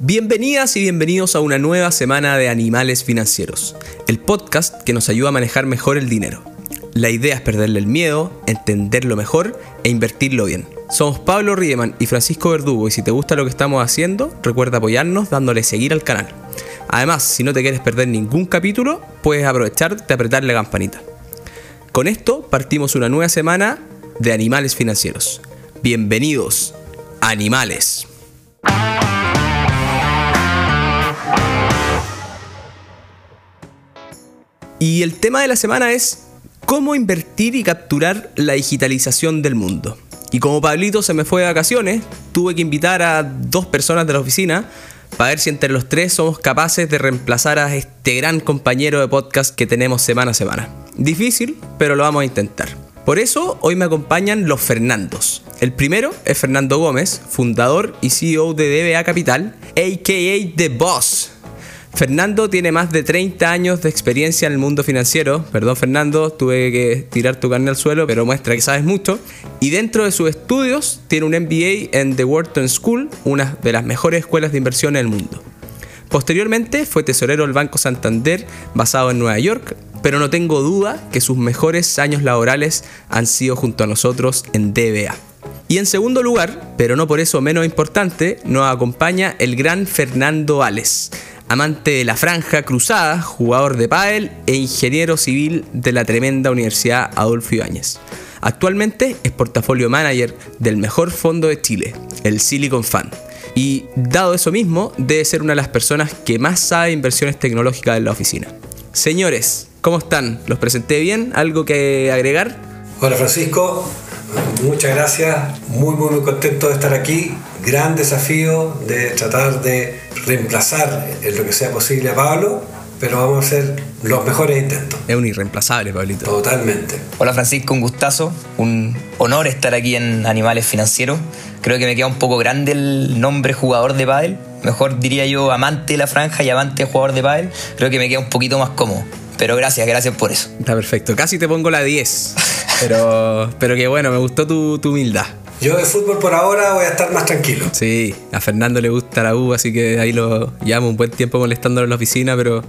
Bienvenidas y bienvenidos a una nueva semana de Animales Financieros, el podcast que nos ayuda a manejar mejor el dinero. La idea es perderle el miedo, entenderlo mejor e invertirlo bien. Somos Pablo Riemann y Francisco Verdugo y si te gusta lo que estamos haciendo, recuerda apoyarnos dándole seguir al canal. Además, si no te quieres perder ningún capítulo, puedes aprovechar de apretar la campanita. Con esto partimos una nueva semana de Animales Financieros. Bienvenidos, animales. Y el tema de la semana es cómo invertir y capturar la digitalización del mundo. Y como Pablito se me fue de vacaciones, tuve que invitar a dos personas de la oficina para ver si entre los tres somos capaces de reemplazar a este gran compañero de podcast que tenemos semana a semana. Difícil, pero lo vamos a intentar. Por eso hoy me acompañan los Fernandos. El primero es Fernando Gómez, fundador y CEO de DBA Capital, aka The Boss, Fernando tiene más de 30 años de experiencia en el mundo financiero. Perdón, Fernando, tuve que tirar tu carne al suelo, pero muestra que sabes mucho. Y dentro de sus estudios, tiene un MBA en The Wharton School, una de las mejores escuelas de inversión en el mundo. Posteriormente fue tesorero del Banco Santander, basado en Nueva York, pero no tengo duda que sus mejores años laborales han sido junto a nosotros en DBA. Y en segundo lugar, pero no por eso menos importante, nos acompaña el gran Fernando Ales amante de la franja cruzada, jugador de pádel e ingeniero civil de la tremenda Universidad Adolfo Ibáñez. Actualmente es portafolio manager del mejor fondo de Chile, el Silicon Fund. Y dado eso mismo, debe ser una de las personas que más sabe inversiones tecnológicas en la oficina. Señores, ¿cómo están? ¿Los presenté bien? ¿Algo que agregar? Hola Francisco, muchas gracias, muy muy muy contento de estar aquí. Gran desafío de tratar de reemplazar en lo que sea posible a Pablo, pero vamos a hacer los mejores intentos. Es un irreemplazable, Pablito. Totalmente. Hola Francisco, un gustazo, un honor estar aquí en Animales Financieros. Creo que me queda un poco grande el nombre jugador de pádel. Mejor diría yo amante de la franja y amante de jugador de pádel. Creo que me queda un poquito más cómodo. Pero gracias, gracias por eso. Está perfecto. Casi te pongo la 10. Pero, pero que bueno, me gustó tu, tu humildad. Yo de fútbol por ahora voy a estar más tranquilo. Sí, a Fernando le gusta la U, así que ahí lo llamo un buen tiempo molestándolo en la oficina, pero,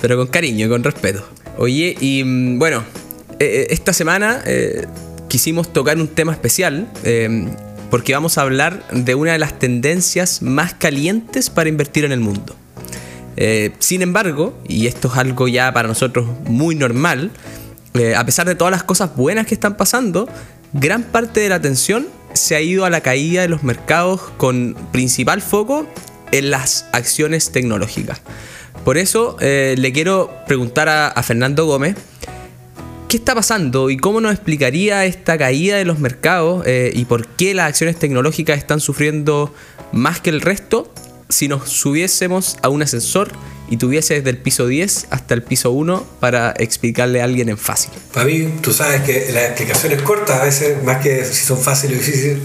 pero con cariño y con respeto. Oye, y mm, bueno, eh, esta semana eh, quisimos tocar un tema especial. eh, porque vamos a hablar de una de las tendencias más calientes para invertir en el mundo. Eh, sin embargo, y esto es algo ya para nosotros muy normal, eh, a pesar de todas las cosas buenas que están pasando, gran parte de la atención se ha ido a la caída de los mercados con principal foco en las acciones tecnológicas. Por eso eh, le quiero preguntar a, Fernando Gómez, ¿qué está pasando y cómo nos explicaría esta caída de los mercados eh, y por qué las acciones tecnológicas están sufriendo más que el resto si nos subiésemos a un ascensor y tuviese desde el piso 10 hasta el piso 1 para explicarle a alguien en fácil? Para mí, tú sabes que las explicaciones cortas, a veces, más que si son fáciles o difíciles,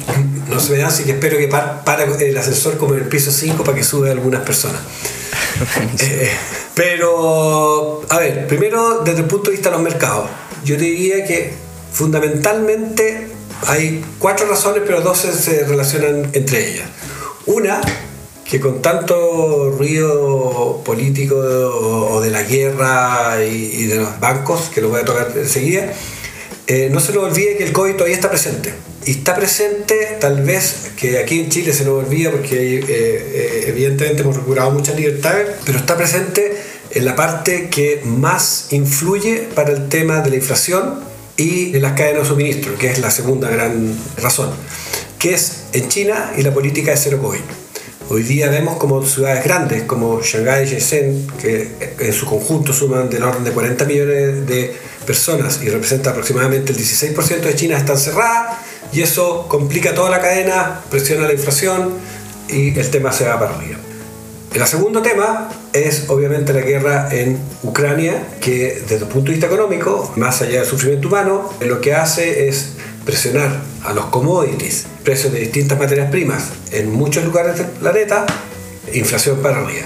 no se me dan, así que espero que par- para el ascensor como en el piso 5 para que sube algunas personas. Eh, pero, a ver, primero desde el punto de vista de los mercados, yo diría que fundamentalmente hay cuatro razones, pero dos se relacionan entre ellas. Una, que con tanto ruido político o, de la guerra y, y de los bancos, que lo voy a tocar enseguida, eh, no se nos olvide que el COVID todavía está presente. Y está presente, tal vez, que aquí en Chile se nos olvida porque eh, eh, evidentemente hemos recuperado muchas libertades, pero está presente en la parte que más influye para el tema de la inflación y de las cadenas de suministro, que es la segunda gran razón, que es en China y la política de cero COVID. Hoy día vemos como ciudades grandes como Shanghái y Shenzhen, que en su conjunto suman del orden de 40 millones de personas y representa aproximadamente el 16% de China, están cerradas y eso complica toda la cadena, presiona la inflación y el tema se va para arriba. El segundo tema es obviamente la guerra en Ucrania, que desde el punto de vista económico, más allá del sufrimiento humano, lo que hace es presionar a los commodities, precios de distintas materias primas en muchos lugares del planeta, inflación para arriba.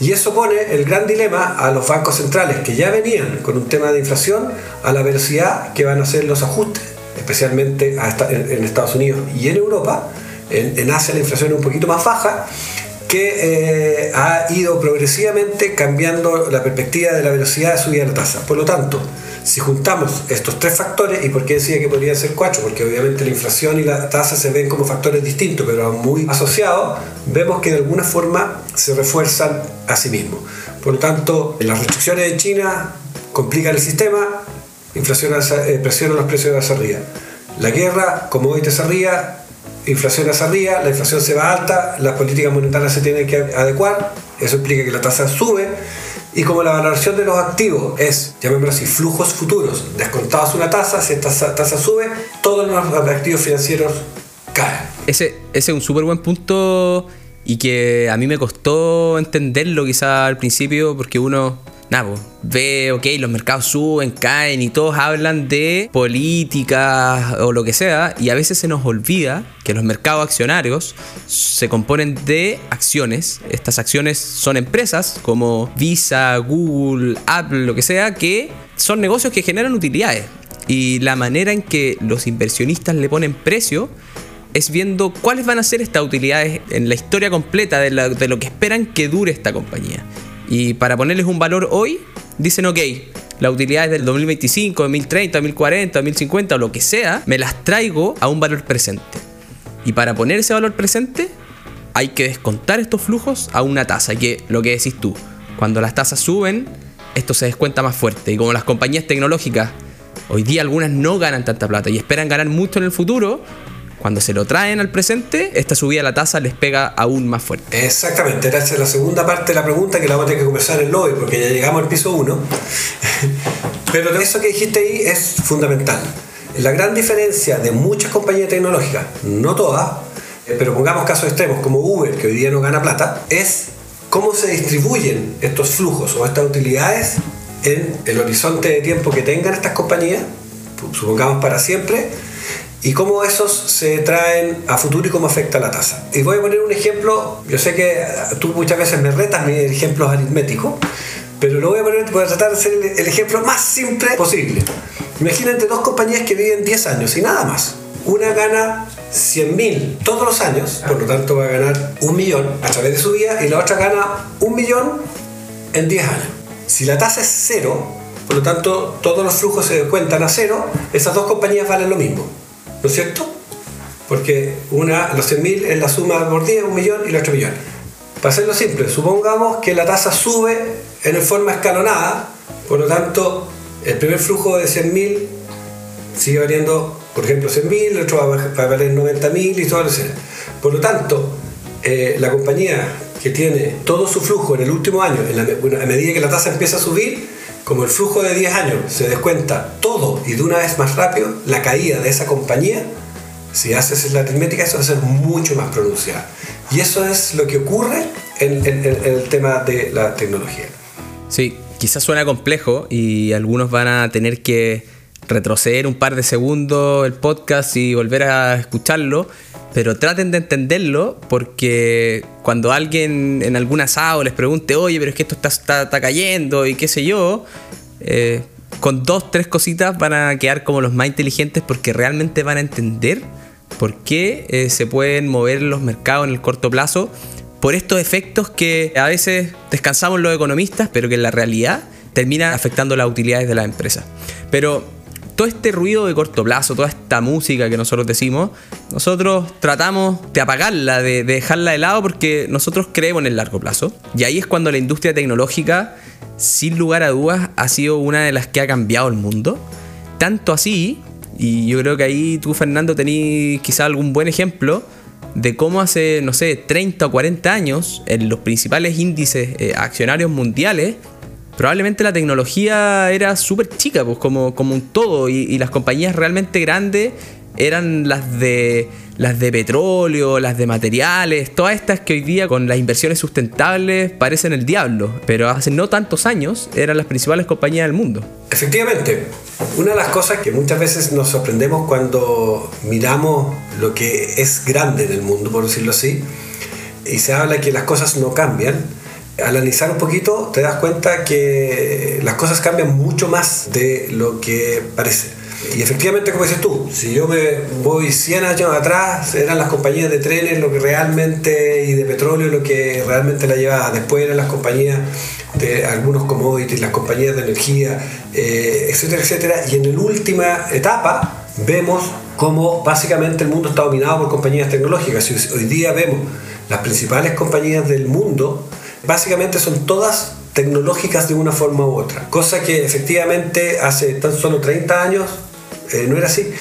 Y eso pone el gran dilema a los bancos centrales que ya venían con un tema de inflación a la velocidad que van a hacer los ajustes, especialmente en Estados Unidos y en Europa. En, Asia la inflación es un poquito más baja que eh, ha ido progresivamente cambiando la perspectiva de la velocidad de subida de la tasa. Por lo tanto, si juntamos estos tres factores, ¿y por qué decía que podrían ser cuatro? Porque obviamente la inflación y la tasa se ven como factores distintos, pero muy asociados, vemos que de alguna forma se refuerzan a sí mismos. Por lo tanto, las restricciones de China complican el sistema, inflación eh, presiona los precios la arriba. La guerra, como hoy te arriba, inflación hacia arriba, la inflación se va alta, las políticas monetarias se tienen que adecuar, eso implica que la tasa sube, y como la valoración de los activos es, llamémoslo así, flujos futuros, descontados una tasa, si esta tasa sube, todos los activos financieros caen. Ese, ese es un súper buen punto y que a mí me costó entenderlo quizá al principio porque uno nada, ve, ok, los mercados suben, caen y todos hablan de política o lo que sea, y a veces se nos olvida que los mercados accionarios se componen de acciones. Estas acciones son empresas como Visa, Google, Apple, lo que sea, que son negocios que generan utilidades. Y la manera en que los inversionistas le ponen precio es viendo cuáles van a ser estas utilidades en la historia completa de lo que esperan que dure esta compañía. Y para ponerles un valor hoy, dicen, ok, la utilidad es del 2025, 2030, 2040, 2050 o lo que sea, me las traigo a un valor presente. Y para poner ese valor presente, hay que descontar estos flujos a una tasa. Que lo que decís tú, cuando las tasas suben, esto se descuenta más fuerte. Y como las compañías tecnológicas hoy día algunas no ganan tanta plata y esperan ganar mucho en el futuro, cuando se lo traen al presente, esta subida a la tasa les pega aún más fuerte. Exactamente, esa es la segunda parte de la pregunta que la vamos a tener que conversar en lobby, porque ya llegamos al piso 1. Pero eso que dijiste ahí es fundamental. La gran diferencia de muchas compañías tecnológicas, no todas, eh, pero pongamos casos extremos como Uber, que hoy día no gana plata, es cómo se distribuyen estos flujos o estas utilidades en el horizonte de tiempo que tengan estas compañías, supongamos para siempre, y cómo esos se traen a futuro y cómo afecta la tasa. Y voy a poner un ejemplo, yo sé que tú muchas veces me retas mis ejemplos aritméticos, pero lo voy a poner, voy a tratar de hacer el, ejemplo más simple posible. Imagínate dos compañías que viven 10 años y nada más. Una gana 100 mil todos los años, por lo tanto va a ganar un millón a través de su vida, y la otra gana un millón en 10 años. Si la tasa es cero, por lo tanto todos los flujos se cuentan a cero, esas dos compañías valen lo mismo. ¿No es cierto? Porque una, los 100.000 es la suma por 10, un millón y el otro millón. Para hacerlo simple, supongamos que la tasa sube en forma escalonada, por lo tanto, el primer flujo de 100.000 sigue valiendo, por ejemplo, 100.000, el otro va a valer 90.000 y todo lo que Por lo tanto, eh, la compañía que tiene todo su flujo en el último año, a medida que la tasa empieza a subir, como el flujo de 10 años se descuenta todo y de una vez más rápido, la caída de esa compañía, si haces la aritmética, eso va a ser mucho más pronunciada. Y eso es lo que ocurre en, el tema de la tecnología. Sí, quizás suena complejo y algunos van a tener que retroceder un par de segundos el podcast y volver a escucharlo, pero traten de entenderlo porque cuando alguien en algún asado les pregunte, oye, pero es que esto está, cayendo y qué sé yo, eh, con dos, tres cositas van a quedar como los más inteligentes porque realmente van a entender por qué eh, se pueden mover los mercados en el corto plazo por estos efectos que a veces descansamos los economistas, pero que en la realidad terminan afectando las utilidades de la empresa. Pero todo este ruido de corto plazo, toda esta música que nosotros decimos, nosotros tratamos de apagarla, de, dejarla de lado porque nosotros creemos en el largo plazo. Y ahí es cuando la industria tecnológica, sin lugar a dudas, ha sido una de las que ha cambiado el mundo. Tanto así, y yo creo que ahí tú, Fernando, tenés quizá algún buen ejemplo de cómo hace, no sé, 30 o 40 años, en los principales índices eh, accionarios mundiales, probablemente la tecnología era súper chica, pues como, como un todo, y, las compañías realmente grandes eran las de las de petróleo, las de materiales, todas estas que hoy día con las inversiones sustentables parecen el diablo, pero hace no tantos años eran las principales compañías del mundo. Efectivamente, una de las cosas que muchas veces nos sorprendemos cuando miramos lo que es grande en el mundo, por decirlo así, y se habla que las cosas no cambian, analizar un poquito te das cuenta que las cosas cambian mucho más de lo que parece. Y efectivamente, como dices tú, si yo me voy 100 años atrás, eran las compañías de trenes lo que realmente, y de petróleo lo que realmente la llevaba. Después eran las compañías de algunos commodities, las compañías de energía, eh, etcétera, etcétera. Y en la última etapa vemos cómo básicamente el mundo está dominado por compañías tecnológicas. Hoy día vemos las principales compañías del mundo, básicamente son todas tecnológicas de una forma u otra, cosa que efectivamente hace tan solo 30 años eh, no era así.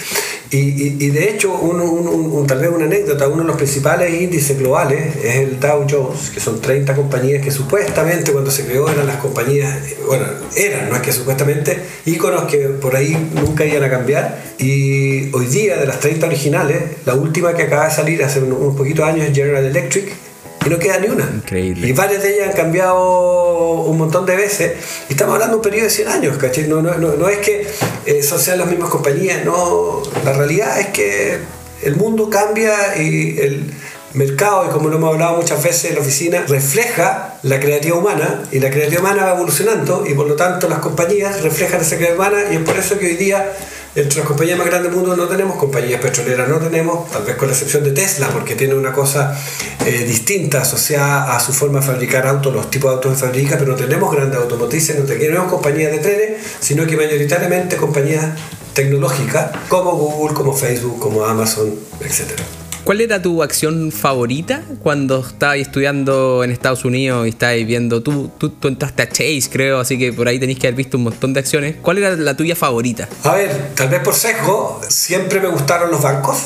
Y, de hecho, un, tal vez una anécdota, uno de los principales índices globales es el Dow Jones, que son 30 compañías que supuestamente cuando se creó eran las compañías, bueno, eran, no es que supuestamente, íconos que por ahí nunca iban a cambiar. Y hoy día, de las 30 originales, la última que acaba de salir hace unos poquitos años es General Electric, y no queda ni una. Increíble. Y varias de ellas han cambiado un montón de veces. Y estamos hablando de un periodo de 100 años, ¿cachai? No, no, no, es que eh, sean las mismas compañías, no. La realidad es que el mundo cambia y el mercado, y como lo hemos hablado muchas veces en la oficina, refleja la creatividad humana y la creatividad humana va evolucionando y por lo tanto las compañías reflejan esa creatividad humana y es por eso que hoy día entre las compañías más grandes del mundo no tenemos compañías petroleras, no tenemos, tal vez con la excepción de Tesla, porque tiene una cosa eh, distinta asociada a su forma de fabricar autos, los tipos de autos que fabrica, pero no tenemos grandes automotrices, no tenemos compañías de trenes, sino que mayoritariamente compañías tecnológicas como Google, como Facebook, como Amazon, etcétera. ¿Cuál era tu acción favorita cuando estabas estudiando en Estados Unidos y estabas viendo? Tú, tú, entraste a Chase, creo, así que por ahí tenéis que haber visto un montón de acciones. ¿Cuál era la tuya favorita? A ver, tal vez por sesgo, siempre me gustaron los bancos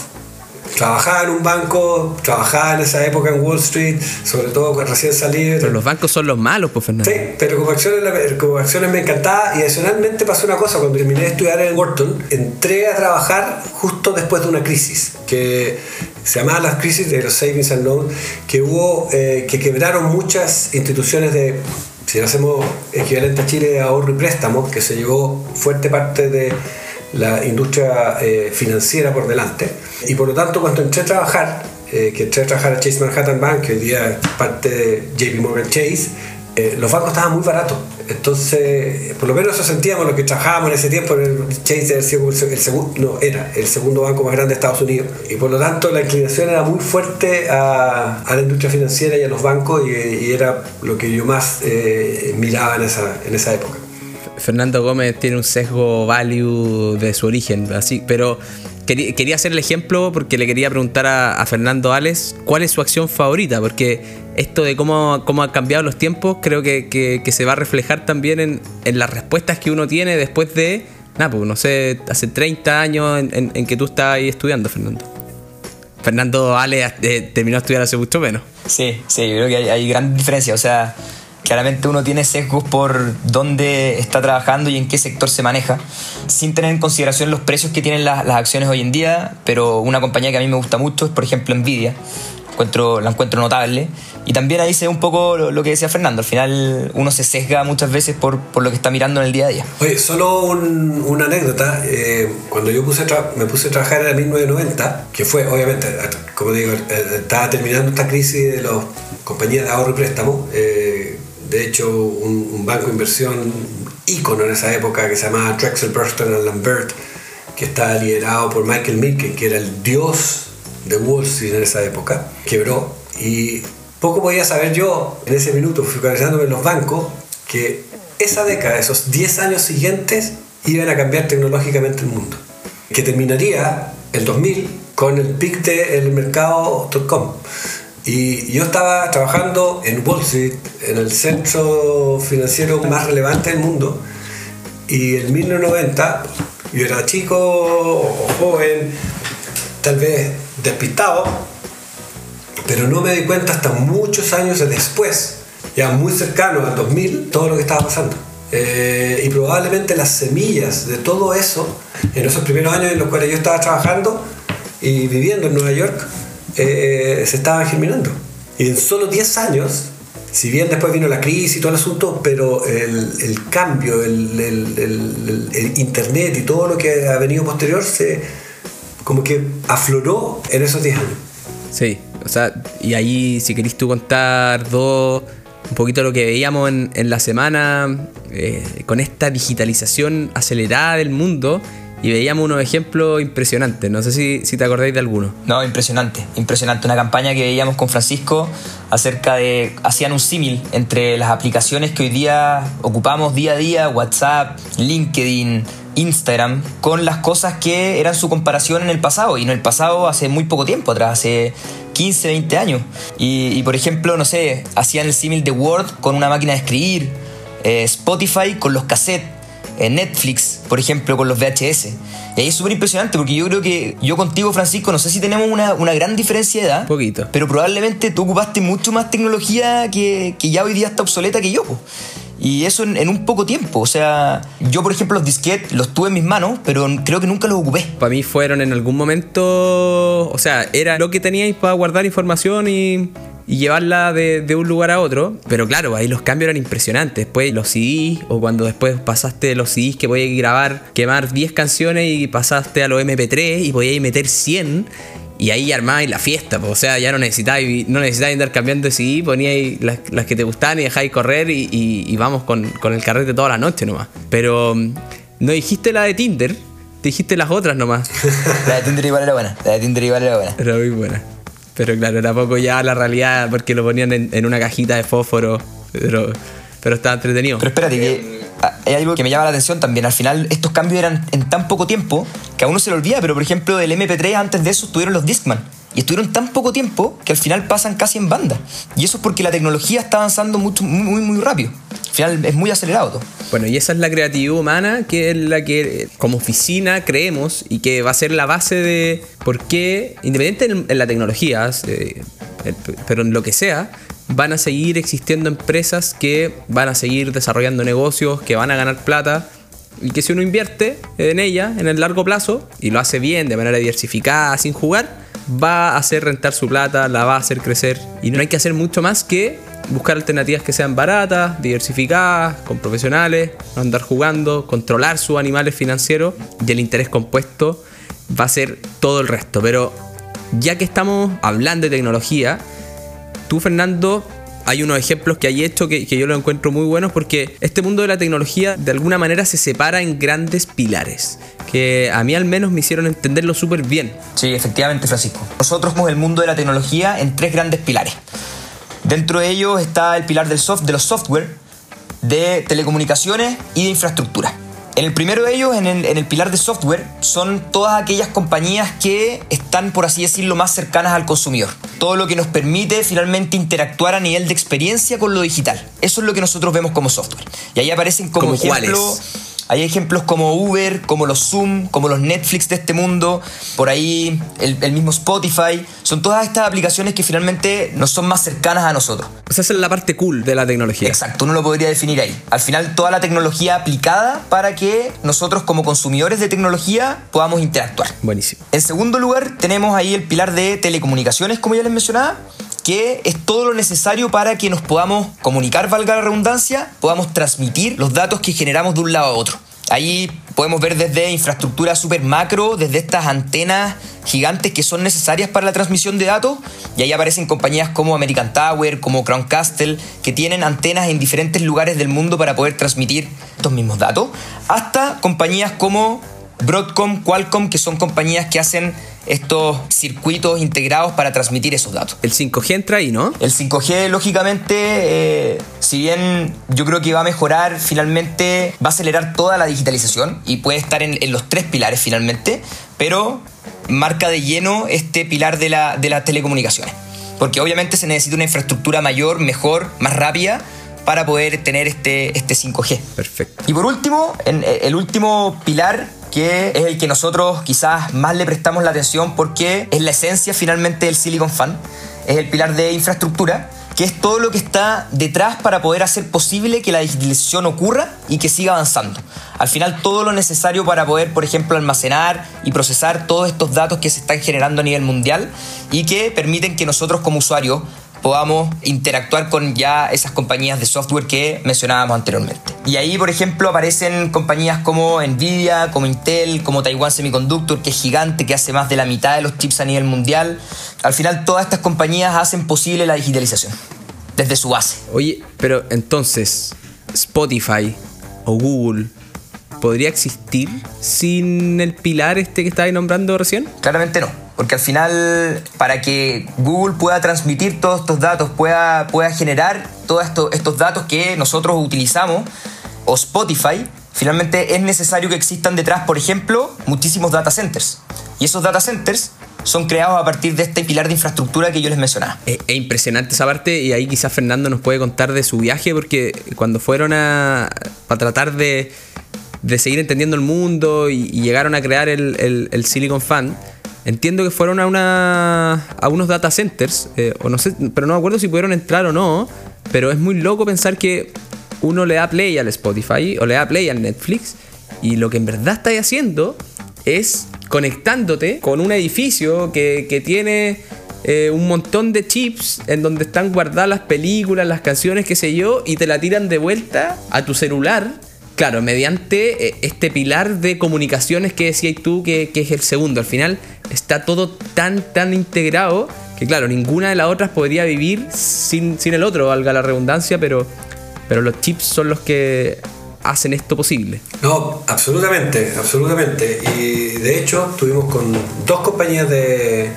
trabajaba en un banco, trabajaba en esa época en Wall Street, sobre todo cuando recién salí. Pero los bancos son los malos, pues Fernando. Sí, pero como acciones, como acciones me encantaba y adicionalmente pasó una cosa, cuando terminé de estudiar en Wharton, entré a trabajar justo después de una crisis, que se llamaba la crisis de los savings and loans, que hubo, eh, que quebraron muchas instituciones de si hacemos equivalente a Chile de ahorro y préstamo, que se llevó fuerte parte de la industria eh, financiera por delante. Y por lo tanto, cuando entré a trabajar, eh, que entré a trabajar a Chase Manhattan Bank, que hoy día es parte de JP Morgan Chase, eh, los bancos estaban muy baratos. Entonces, por lo menos eso sentíamos los que trabajábamos en ese tiempo. El Chase el, segundo, no, era el segundo banco más grande de Estados Unidos. Y por lo tanto, la inclinación era muy fuerte a, la industria financiera y a los bancos, y, y era lo que yo más miraba en esa, en esa época. Fernando Gómez tiene un sesgo value de su origen, así, pero quería, hacer el ejemplo porque le quería preguntar a, Fernando Ales cuál es su acción favorita, porque esto de cómo, cómo han cambiado los tiempos creo que, se va a reflejar también en, las respuestas que uno tiene después de, pues no sé, hace 30 años en, que tú estás ahí estudiando, Fernando. Fernando Ales eh, terminó de estudiar hace mucho menos. Sí, sí, yo creo que hay, hay gran diferencia, o sea Claramente uno tiene sesgos por dónde está trabajando y en qué sector se maneja, sin tener en consideración los precios que tienen las, acciones hoy en día, pero una compañía que a mí me gusta mucho es, por ejemplo, Nvidia. Encuentro, la encuentro notable. Y también ahí se ve un poco lo, que decía Fernando. Al final uno se sesga muchas veces por, por lo que está mirando en el día a día. Oye, solo una anécdota. Eh, cuando yo puse me puse a trabajar en el 1990, que fue, obviamente, como digo, eh, estaba terminando esta crisis de las compañías de ahorro y préstamo. Eh, de hecho, un, banco de inversión ícono en esa época que se llamaba Drexel Bernstein Lambert, que estaba liderado por Michael Milken, que era el dios de Wall Street en esa época, quebró. Y poco podía saber yo en ese minuto, focalizándome en los bancos, que esa década, esos 10 años siguientes, iban a cambiar tecnológicamente el mundo. Que terminaría el 2000 con el pic del mercado.com. Y yo estaba trabajando en Wall Street, en el centro financiero más relevante del mundo, y en 1990 yo era chico o joven, tal vez despistado, pero no me di cuenta hasta muchos años después, ya muy cercano al 2000, todo lo que estaba pasando. Eh, y probablemente las semillas de todo eso, en esos primeros años en los cuales yo estaba trabajando y viviendo en Nueva York, eh, se estaban germinando. Y en solo 10 años, si bien después vino la crisis y todo el asunto, pero el, cambio, el, internet y todo lo que ha venido posterior, se como que afloró en esos 10 años. Sí, o sea, y ahí si querés tú contar dos, un poquito lo que veíamos en, en la semana, eh, con esta digitalización acelerada del mundo, y veíamos unos ejemplos impresionantes. No sé si, si te acordáis de alguno. No, impresionante, impresionante. Una campaña que veíamos con Francisco acerca de, hacían un símil entre las aplicaciones que hoy día ocupamos día a día, WhatsApp, LinkedIn, Instagram, con las cosas que eran su comparación en el pasado, y en el pasado hace muy poco tiempo atrás, hace 15, 20 años. Y, por ejemplo, no sé, hacían el símil de Word con una máquina de escribir, eh, Spotify con los cassettes, eh, Netflix, por ejemplo, con los VHS. Y ahí es súper impresionante porque yo creo que yo contigo, Francisco, no sé si tenemos una, gran diferencia de edad. Poquito. Pero probablemente tú ocupaste mucho más tecnología que, que ya hoy día está obsoleta que yo. Y eso en, un poco tiempo. O sea, yo, por ejemplo, los disquetes los tuve en mis manos, pero creo que nunca los ocupé. Para mí fueron en algún momento. O sea, era lo que teníais para guardar información y, llevarla de, un lugar a otro. Pero claro, ahí los cambios eran impresionantes. Después los CDs, o cuando después pasaste los CDs que podías grabar, quemar 10 canciones y pasaste a los MP3 y podías meter 100 y ahí armáis la fiesta, o sea, ya no necesitáis, no necesitáis andar cambiando de CD, poníais las, las, que te gustaban y dejáis correr y, vamos con, con, el carrete toda la noche nomás. Pero mm, no dijiste la de Tinder, dijiste las otras nomás. la de Tinder igual era buena, la de Tinder igual era buena. Era muy buena. Pero claro, era poco ya la realidad porque lo ponían en, en una cajita de fósforo, pero, pero estaba entretenido. Pero espérate, que hay algo que me llama la atención también. Al final, estos cambios eran en tan poco tiempo que a uno se le olvida, pero por ejemplo, el MP3 antes de eso estuvieron los Discman. Y estuvieron tan poco tiempo que al final pasan casi en banda. Y eso es porque la tecnología está avanzando mucho, muy, muy rápido. Al final es muy acelerado todo. Bueno, y esa es la creatividad humana que es la que como oficina creemos y que va a ser la base de por qué, independiente en, la tecnología, eh, pero en lo que sea, van a seguir existiendo empresas que van a seguir desarrollando negocios, que van a ganar plata y que si uno invierte en ella en el largo plazo y lo hace bien, de manera diversificada, sin jugar, va a hacer rentar su plata, la va a hacer crecer y no hay que hacer mucho más que buscar alternativas que sean baratas, diversificadas, con profesionales, no andar jugando, controlar sus animales financieros y el interés compuesto va a ser todo el resto. Pero ya que estamos hablando de tecnología, Tú, Fernando, hay unos ejemplos que hay hecho que, yo lo encuentro muy buenos porque este mundo de la tecnología de alguna manera se separa en grandes pilares que a mí al menos me hicieron entenderlo súper bien. Sí, efectivamente, Francisco. Nosotros vemos el mundo de la tecnología en tres grandes pilares. Dentro de ellos está el pilar del de los software, de telecomunicaciones y de infraestructura. En el primero de ellos, en el, pilar de software, son todas aquellas compañías que están, por así decirlo, más cercanas al consumidor. Todo lo que nos permite finalmente interactuar a nivel de experiencia con lo digital. Eso es lo que nosotros vemos como software. Y ahí aparecen como ejemplo... Hay ejemplos como Uber, como los Zoom, como los Netflix de este mundo, por ahí el, mismo Spotify. Son todas estas aplicaciones que finalmente nos son más cercanas a nosotros. O sea, esa es la parte cool de la tecnología. Exacto, uno lo podría definir ahí. Al final, toda la tecnología aplicada para que nosotros como consumidores de tecnología podamos interactuar. Buenísimo. En segundo lugar, tenemos ahí el pilar de telecomunicaciones, como ya les mencionaba que es todo lo necesario para que nos podamos comunicar, valga la redundancia, podamos transmitir los datos que generamos de un lado a otro. Ahí podemos ver desde infraestructura super macro, desde estas antenas gigantes que son necesarias para la transmisión de datos, y ahí aparecen compañías como American Tower, como Crown Castle, que tienen antenas en diferentes lugares del mundo para poder transmitir estos mismos datos, hasta compañías como Broadcom, Qualcomm, que son compañías que hacen estos circuitos integrados para transmitir esos datos. El 5G entra ahí, ¿no? El 5G, lógicamente, eh, si bien yo creo que va a mejorar, finalmente va a acelerar toda la digitalización y puede estar en, los tres pilares finalmente, pero marca de lleno este pilar de, la, de las telecomunicaciones. Porque obviamente se necesita una infraestructura mayor, mejor, más rápida para poder tener este, este 5G. Perfecto. Y por último, en, eh, el último pilar que es el que nosotros quizás más le prestamos la atención porque es la esencia finalmente del Silicon Fan, es el pilar de infraestructura, que es todo lo que está detrás para poder hacer posible que la digitalización ocurra y que siga avanzando. Al final todo lo necesario para poder, por ejemplo, almacenar y procesar todos estos datos que se están generando a nivel mundial y que permiten que nosotros como usuarios podamos interactuar con ya esas compañías de software que mencionábamos anteriormente. Y ahí, por ejemplo, aparecen compañías como Nvidia, como Intel, como Taiwan Semiconductor, que es gigante, que hace más de la mitad de los chips a nivel mundial. Al final, todas estas compañías hacen posible la digitalización desde su base. Oye, pero entonces, Spotify o Google podría existir sin el pilar este que estabas nombrando recién? Claramente no. Porque al final, para que Google pueda transmitir todos estos datos, pueda, pueda generar todos esto, estos datos que nosotros utilizamos, o Spotify, finalmente es necesario que existan detrás, por ejemplo, muchísimos data centers. Y esos data centers son creados a partir de este pilar de infraestructura que yo les mencionaba. Es, impresionante esa parte y ahí quizás Fernando nos puede contar de su viaje porque cuando fueron a, para tratar de, de seguir entendiendo el mundo y, llegaron a crear el, el, Silicon Fan, entiendo que fueron a, una, a unos data centers, eh, o no sé, pero no me acuerdo si pudieron entrar o no, pero es muy loco pensar que uno le da play al Spotify o le da play al Netflix y lo que en verdad estáis haciendo es conectándote con un edificio que, tiene eh, un montón de chips en donde están guardadas las películas, las canciones, qué sé yo, y te la tiran de vuelta a tu celular. Claro, mediante eh, este pilar de comunicaciones que decías tú que, es el segundo. Al final está todo tan, tan integrado que, claro, ninguna de las otras podría vivir sin, sin el otro, valga la redundancia, pero, pero los chips son los que hacen esto posible. No, absolutamente, absolutamente. Y de hecho tuvimos con dos compañías de,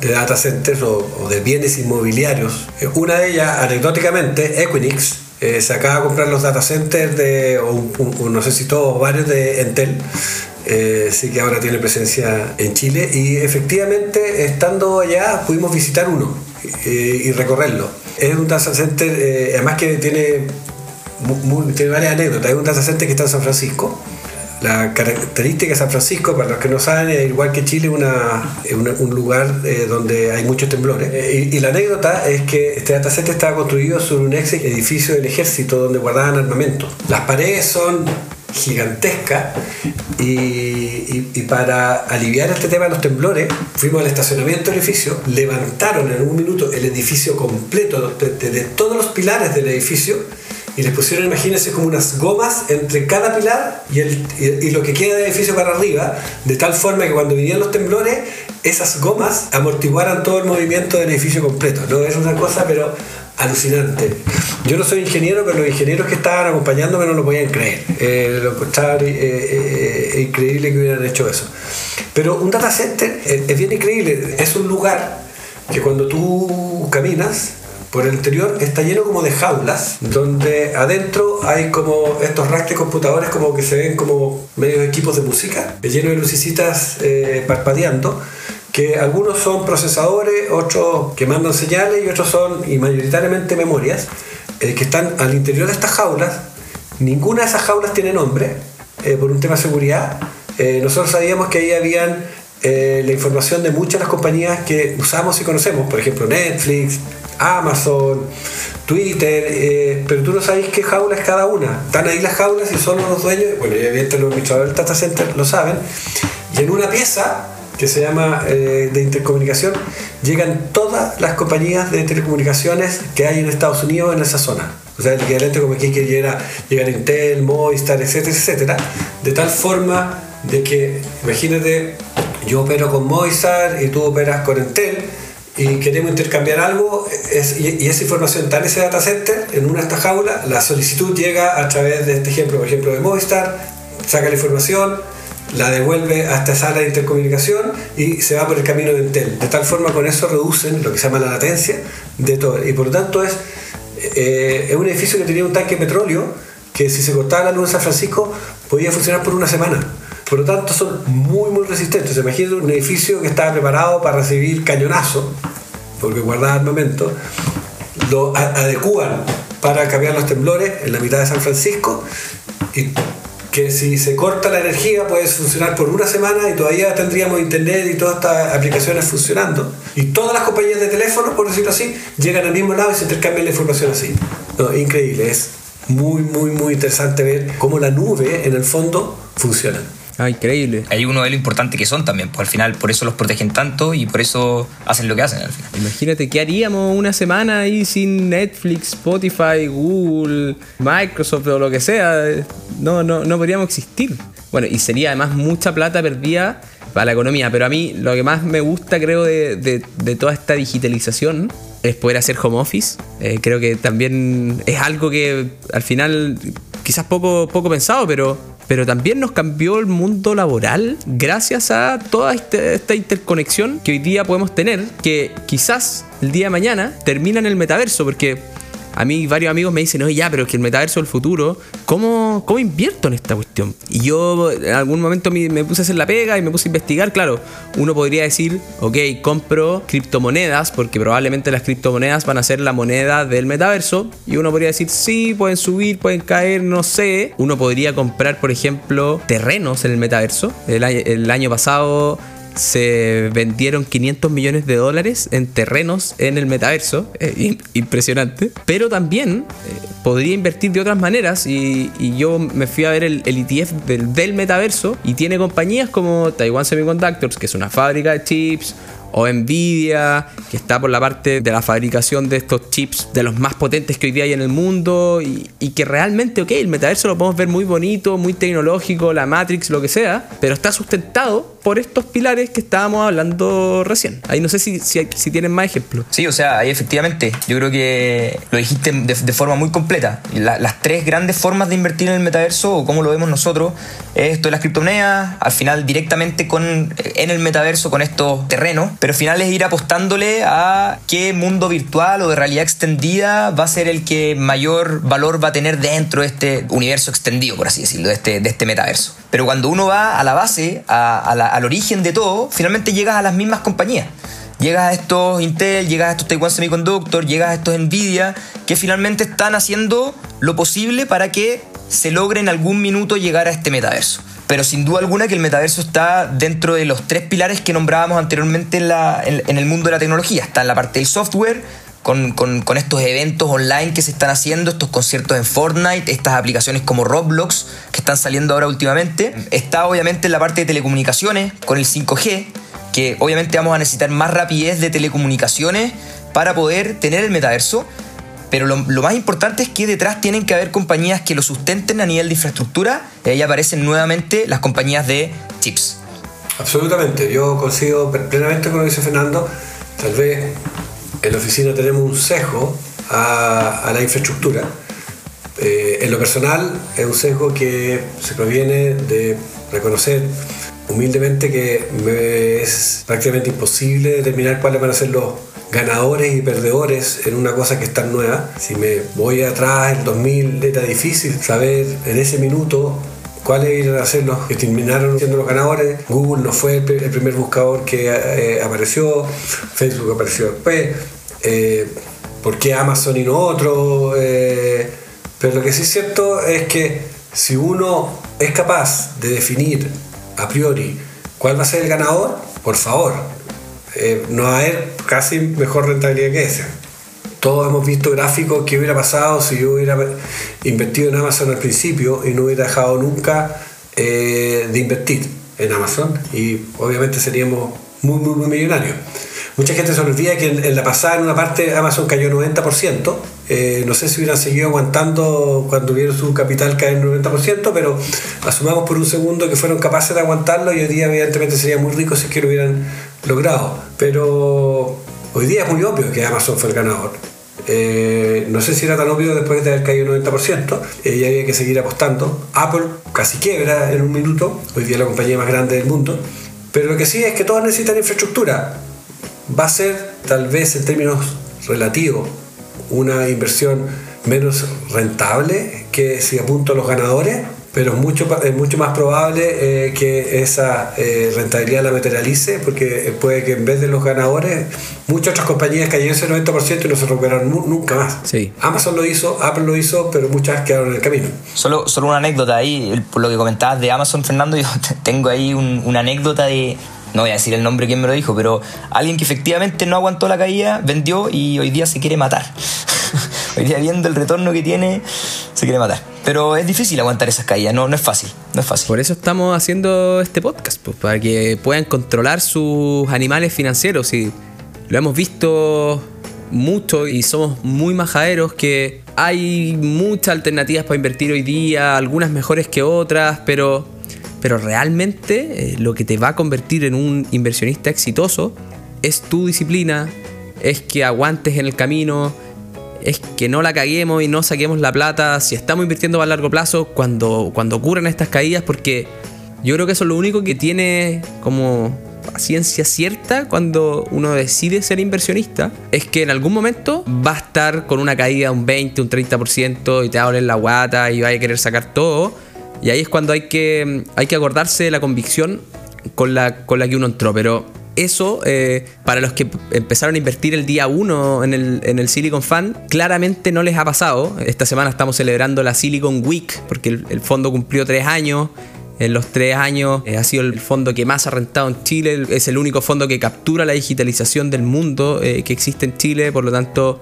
de data centers o, de bienes inmobiliarios. Una de ellas, anecdóticamente, Equinix, eh, se acaba de comprar los data centers de, o, no sé si todos, varios de Entel. Eh, sí que ahora tiene presencia en Chile y efectivamente estando allá pudimos visitar uno eh, y recorrerlo. Es un data center, eh, además que tiene tiene varias anécdotas. Hay un data center que está en San Francisco. La característica de San Francisco, para los que no saben, es igual que Chile, una, un lugar eh, donde hay muchos temblores. Eh, y, la anécdota es que este data center estaba construido sobre un ex edificio del ejército donde guardaban armamento. Las paredes son gigantescas y, y, para aliviar este tema de los temblores fuimos al estacionamiento del edificio, levantaron en un minuto el edificio completo de, de todos los pilares del edificio y les pusieron, imagínense, como unas gomas entre cada pilar y, el, y, lo que queda del edificio para arriba, de tal forma que cuando vinieron los temblores, esas gomas amortiguaran todo el movimiento del edificio completo. ¿no? Es una cosa, pero alucinante. Yo no soy ingeniero, pero los ingenieros que estaban acompañándome no lo podían creer. Eh, lo encontraban eh, eh, increíble que hubieran hecho eso. Pero un data center es bien increíble. Es un lugar que cuando tú caminas, por el interior está lleno como de jaulas, donde adentro hay como estos racks de computadores como que se ven como medios equipos de música, lleno de lucecitas eh, parpadeando, que algunos son procesadores, otros que mandan señales y otros son, y mayoritariamente memorias, eh, que están al interior de estas jaulas. Ninguna de esas jaulas tiene nombre, eh, por un tema de seguridad. nosotros sabíamos que ahí habían la información de muchas de las compañías que usamos y conocemos, por ejemplo Netflix, Amazon, Twitter, eh, pero tú no sabes qué jaula cada una. Están ahí las jaulas y solo los dueños, bueno, evidentemente los administradores del data center lo saben, y en una pieza que se llama eh, de intercomunicación, llegan todas las compañías de telecomunicaciones que hay en Estados Unidos en esa zona. O sea, el equivalente como que llega, llegan Intel, Movistar, etcétera, etcétera, de tal forma de que, imagínate, yo opero con Movistar y tú operas con Intel, y queremos intercambiar algo y, esa información está en ese data center, en una de estas jaulas, la solicitud llega a través de este ejemplo, por ejemplo, de Movistar, saca la información, la devuelve a esta sala de intercomunicación y se va por el camino de Intel. De tal forma con eso reducen lo que se llama la latencia de todo. Y por lo tanto es, eh, es un edificio que tenía un tanque de petróleo que si se cortaba la luz en San Francisco podía funcionar por una semana. Por lo tanto, son muy, muy resistentes. Imagínate un edificio que estaba preparado para recibir cañonazo, porque guardaba armamento, lo adecúan para cambiar los temblores en la mitad de San Francisco y que si se corta la energía puede funcionar por una semana y todavía tendríamos internet y todas estas aplicaciones funcionando. Y todas las compañías de teléfono, por decirlo así, llegan al mismo lado y se intercambian la información así. increíble, es muy, muy, muy interesante ver cómo la nube en el fondo funciona. Ah, increíble. Hay uno de lo importante que son también, pues al final por eso los protegen tanto y por eso hacen lo que hacen al final. Imagínate, ¿qué haríamos una semana ahí sin Netflix, Spotify, Google, Microsoft o lo que sea? No, no, no podríamos existir. Bueno, y sería además mucha plata perdida para la economía, pero a mí lo que más me gusta creo de, de, toda esta digitalización es poder hacer home office. Eh, creo que también es algo que al final quizás poco, poco pensado, pero pero también nos cambió el mundo laboral gracias a toda este, esta interconexión que hoy día podemos tener, que quizás el día de mañana termina en el metaverso, porque a mí varios amigos me dicen, oye, ya, pero es que el metaverso del futuro, ¿cómo, ¿cómo invierto en esta cuestión? Y yo en algún momento me, puse a hacer la pega y me puse a investigar. Claro, uno podría decir, ok, compro criptomonedas, porque probablemente las criptomonedas van a ser la moneda del metaverso. Y uno podría decir, sí, pueden subir, pueden caer, no sé. Uno podría comprar, por ejemplo, terrenos en el metaverso. El año pasado se vendieron 500 millones de dólares en terrenos en el metaverso. Eh, impresionante. Pero también eh, podría invertir de otras maneras. Y, yo me fui a ver el, ETF del, del, metaverso. Y tiene compañías como Taiwan Semiconductors, que es una fábrica de chips o Nvidia, que está por la parte de la fabricación de estos chips de los más potentes que hoy día hay en el mundo y, que realmente, ok, el metaverso lo podemos ver muy bonito, muy tecnológico, la Matrix, lo que sea, pero está sustentado por estos pilares que estábamos hablando recién. Ahí no sé si, si, tienen más ejemplos. Sí, o sea, ahí efectivamente, yo creo que lo dijiste de, forma muy completa. las tres grandes formas de invertir en el metaverso, o como lo vemos nosotros, es esto de las criptomonedas, al final directamente con, en el metaverso con estos terrenos, pero al final es ir apostándole a qué mundo virtual o de realidad extendida va a ser el que mayor valor va a tener dentro de este universo extendido, por así decirlo, de este, de este metaverso. Pero cuando uno va a la base, al origen de todo, finalmente llegas a las mismas compañías llegas a estos Intel, llegas a estos Taiwan Semiconductor, llegas a estos Nvidia, que finalmente están haciendo lo posible para que se logre en algún minuto llegar a este metaverso. Pero sin duda alguna que el metaverso está dentro de los tres pilares que nombrábamos anteriormente en, el mundo de la tecnología. Está en la parte del software, con, con, estos eventos online que se están haciendo, estos conciertos en Fortnite, estas aplicaciones como Roblox que están saliendo ahora últimamente. Está obviamente en la parte de telecomunicaciones, con el 5G, que obviamente vamos a necesitar más rapidez de telecomunicaciones para poder tener el metaverso. Pero lo, más importante es que detrás tienen que haber compañías que lo sustenten a nivel de infraestructura y ahí aparecen nuevamente las compañías de chips. Absolutamente, yo coincido plenamente con lo que dice Fernando. Tal vez en la oficina tenemos un sesgo a, la infraestructura. Eh, en lo personal es un sesgo que se proviene de reconocer humildemente que es prácticamente imposible determinar cuáles van a ser los ganadores y perdedores en una cosa que es tan nueva. Si me voy atrás, en 2000 era difícil saber en ese minuto cuáles iban a ser que terminaron siendo los ganadores. Google no fue el, primer buscador que eh, apareció, Facebook apareció después. Eh, ¿Por qué Amazon y no otro? Eh, pero lo que sí es cierto es que si uno es capaz de definir a priori cuál va a ser el ganador, por favor, eh, no va a haber casi mejor rentabilidad que esa. Todos hemos visto gráficos que hubiera pasado si yo hubiera invertido en Amazon al principio y no hubiera dejado nunca eh, de invertir en Amazon y obviamente seríamos muy, muy, muy millonarios. Mucha gente se olvida que en, la pasada, en una parte, Amazon cayó 90%. Eh, no sé si hubieran seguido aguantando cuando vieron su capital caer 90%, pero asumamos por un segundo que fueron capaces de aguantarlo y hoy día, evidentemente, sería muy rico si es que lo hubieran logrado. Pero hoy día es muy obvio que Amazon fue el ganador. Eh, no sé si era tan obvio después de haber caído 90%, eh, y había que seguir apostando. Apple casi quiebra en un minuto, hoy día es la compañía más grande del mundo. Pero lo que sí es que todos necesitan infraestructura va a ser tal vez en términos relativos una inversión menos rentable que si apunto a los ganadores, pero es mucho, es mucho más probable eh, que esa eh, rentabilidad la materialice, porque puede que en vez de los ganadores, muchas otras compañías cayeron ese 90% y no se recuperaron nunca más. Sí. Amazon lo hizo, Apple lo hizo, pero muchas quedaron en el camino. Solo, solo una anécdota ahí, por lo que comentabas de Amazon, Fernando, yo tengo ahí una anécdota de no voy a decir el nombre quién me lo dijo, pero alguien que efectivamente no aguantó la caída, vendió y hoy día se quiere matar. hoy día viendo el retorno que tiene, se quiere matar. Pero es difícil aguantar esas caídas, no, no es fácil, no es fácil. Por eso estamos haciendo este podcast, pues, para que puedan controlar sus animales financieros. Y lo hemos visto mucho y somos muy majaderos que hay muchas alternativas para invertir hoy día, algunas mejores que otras, pero pero realmente eh, lo que te va a convertir en un inversionista exitoso es tu disciplina, es que aguantes en el camino, es que no la caguemos y no saquemos la plata si estamos invirtiendo a largo plazo cuando, cuando ocurren estas caídas, porque yo creo que eso es lo único que tiene como ciencia cierta cuando uno decide ser inversionista es que en algún momento va a estar con una caída de un 20, un 30% y te va a doler la guata y va a querer sacar todo. Y ahí es cuando hay que, hay que acordarse de la convicción con la, con la que uno entró. Pero eso, eh, para los que empezaron a invertir el día 1 en el, en el Silicon Fund, claramente no les ha pasado. Esta semana estamos celebrando la Silicon Week porque el, el fondo cumplió tres años. En los tres años eh, ha sido el fondo que más ha rentado en Chile, es el único fondo que captura la digitalización del mundo eh, que existe en Chile, por lo tanto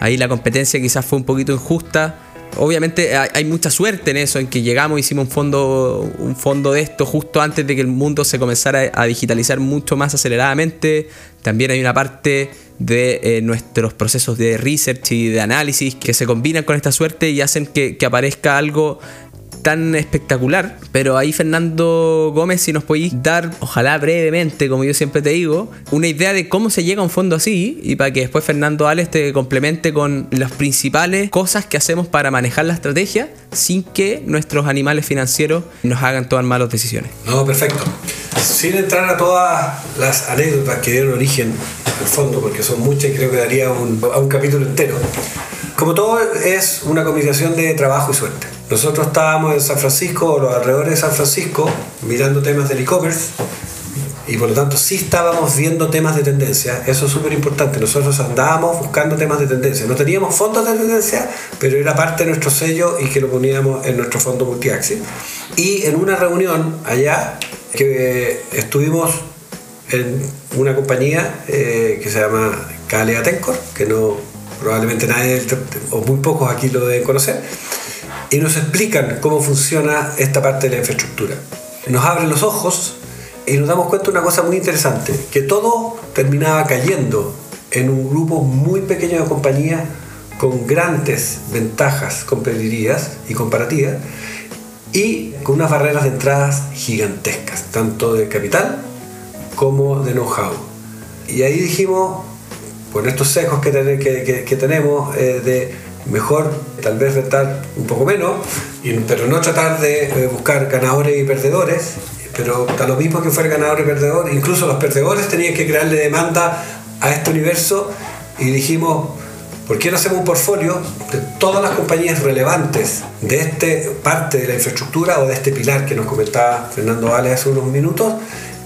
ahí la competencia quizás fue un poquito injusta. Obviamente hay, mucha suerte en eso, en que llegamos, hicimos un fondo, un fondo de esto justo antes de que el mundo se comenzara a digitalizar mucho más aceleradamente. También hay una parte de eh, nuestros procesos de research y de análisis que se combinan con esta suerte y hacen que, que aparezca algo tan espectacular. Pero ahí, Fernando Gómez, si nos podéis dar, ojalá brevemente, como yo siempre te digo, una idea de cómo se llega a un fondo así y para que después Fernando Alex te complemente con las principales cosas que hacemos para manejar la estrategia sin que nuestros animales financieros nos hagan tomar malas decisiones. No, perfecto. Sin entrar a todas las anécdotas que dieron origen al fondo, porque son muchas y creo que daría un, a un capítulo entero. Como todo es una combinación de trabajo y suerte. Nosotros estábamos en San Francisco o los alrededores de San Francisco mirando temas del e-commerce y por lo tanto sí estábamos viendo temas de tendencia. Eso es súper importante. Nosotros andábamos buscando temas de tendencia. No teníamos fondos de tendencia, pero era parte de nuestro sello y que lo poníamos en nuestro fondo multiaxis. Y en una reunión allá que estuvimos en una compañía eh, que se llama Calea Tencor, que no probablemente nadie o muy pocos aquí lo deben conocer y nos explican cómo funciona esta parte de la infraestructura. Nos abren los ojos y nos damos cuenta de una cosa muy interesante, que todo terminaba cayendo en un grupo muy pequeño de compañías con grandes ventajas competitivas y comparativas y con unas barreras de entradas gigantescas, tanto de capital como de know-how. Y ahí dijimos, con estos sesgos que, que, tenemos eh, de mejor tal vez rentar un poco menos, pero no tratar de buscar ganadores y perdedores, pero da lo mismo que fuera ganador y perdedor, incluso los perdedores tenían que crearle demanda a este universo y dijimos, ¿por qué no hacemos un portfolio de todas las compañías relevantes de esta parte de la infraestructura o de este pilar que nos comentaba Fernando Vale hace unos minutos?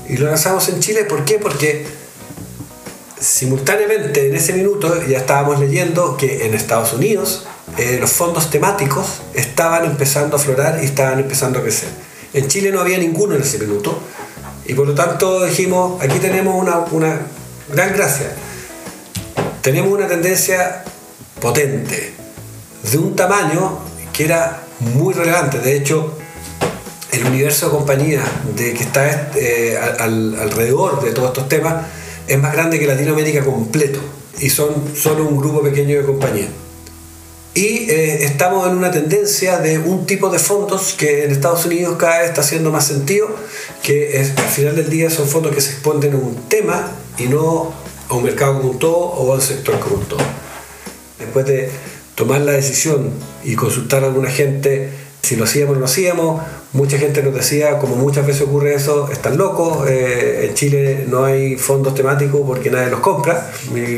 Y lo lanzamos en Chile, ¿por qué? Porque simultáneamente en ese minuto ya estábamos leyendo que en Estados Unidos eh, los fondos temáticos estaban empezando a aflorar y estaban empezando a crecer. En Chile no había ninguno en ese minuto y por lo tanto dijimos, aquí tenemos una, una gran gracia. Tenemos una tendencia potente, de un tamaño que era muy relevante. De hecho, el universo de compañías de que está eh, alrededor de todos estos temas es más grande que Latinoamérica completo y son solo un grupo pequeño de compañías. Y eh, estamos en una tendencia de un tipo de fondos que en Estados Unidos cada vez está haciendo más sentido, que es, al final del día son fondos que se exponen a un tema y no a un mercado como un todo o a un sector como un todo. Después de tomar la decisión y consultar a alguna gente si lo hacíamos o no lo hacíamos, Mucha gente nos decía, como muchas veces ocurre eso, están locos, eh, en Chile no hay fondos temáticos porque nadie los compra.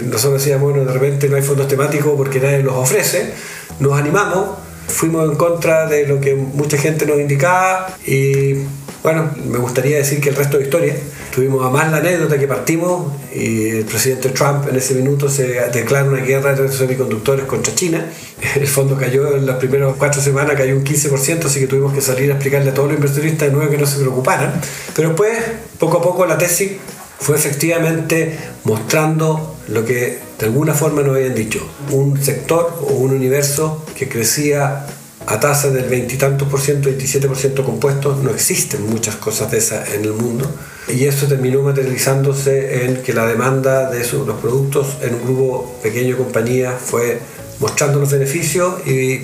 Nosotros decíamos, bueno, de repente no hay fondos temáticos porque nadie los ofrece. Nos animamos, fuimos en contra de lo que mucha gente nos indicaba y bueno, me gustaría decir que el resto de historia. Tuvimos a más la anécdota que partimos y el presidente Trump en ese minuto se declara una guerra de semiconductores contra China. El fondo cayó en las primeras cuatro semanas, cayó un 15%, así que tuvimos que salir a explicarle a todos los inversionistas de nuevo que no se preocuparan. Pero después, poco a poco, la tesis fue efectivamente mostrando lo que de alguna forma nos habían dicho, un sector o un universo que crecía a tasas del veintitantos por ciento, 27 por ciento compuestos, no existen muchas cosas de esas en el mundo. Y eso terminó materializándose en que la demanda de los productos en un grupo pequeño de compañías fue mostrando los beneficios y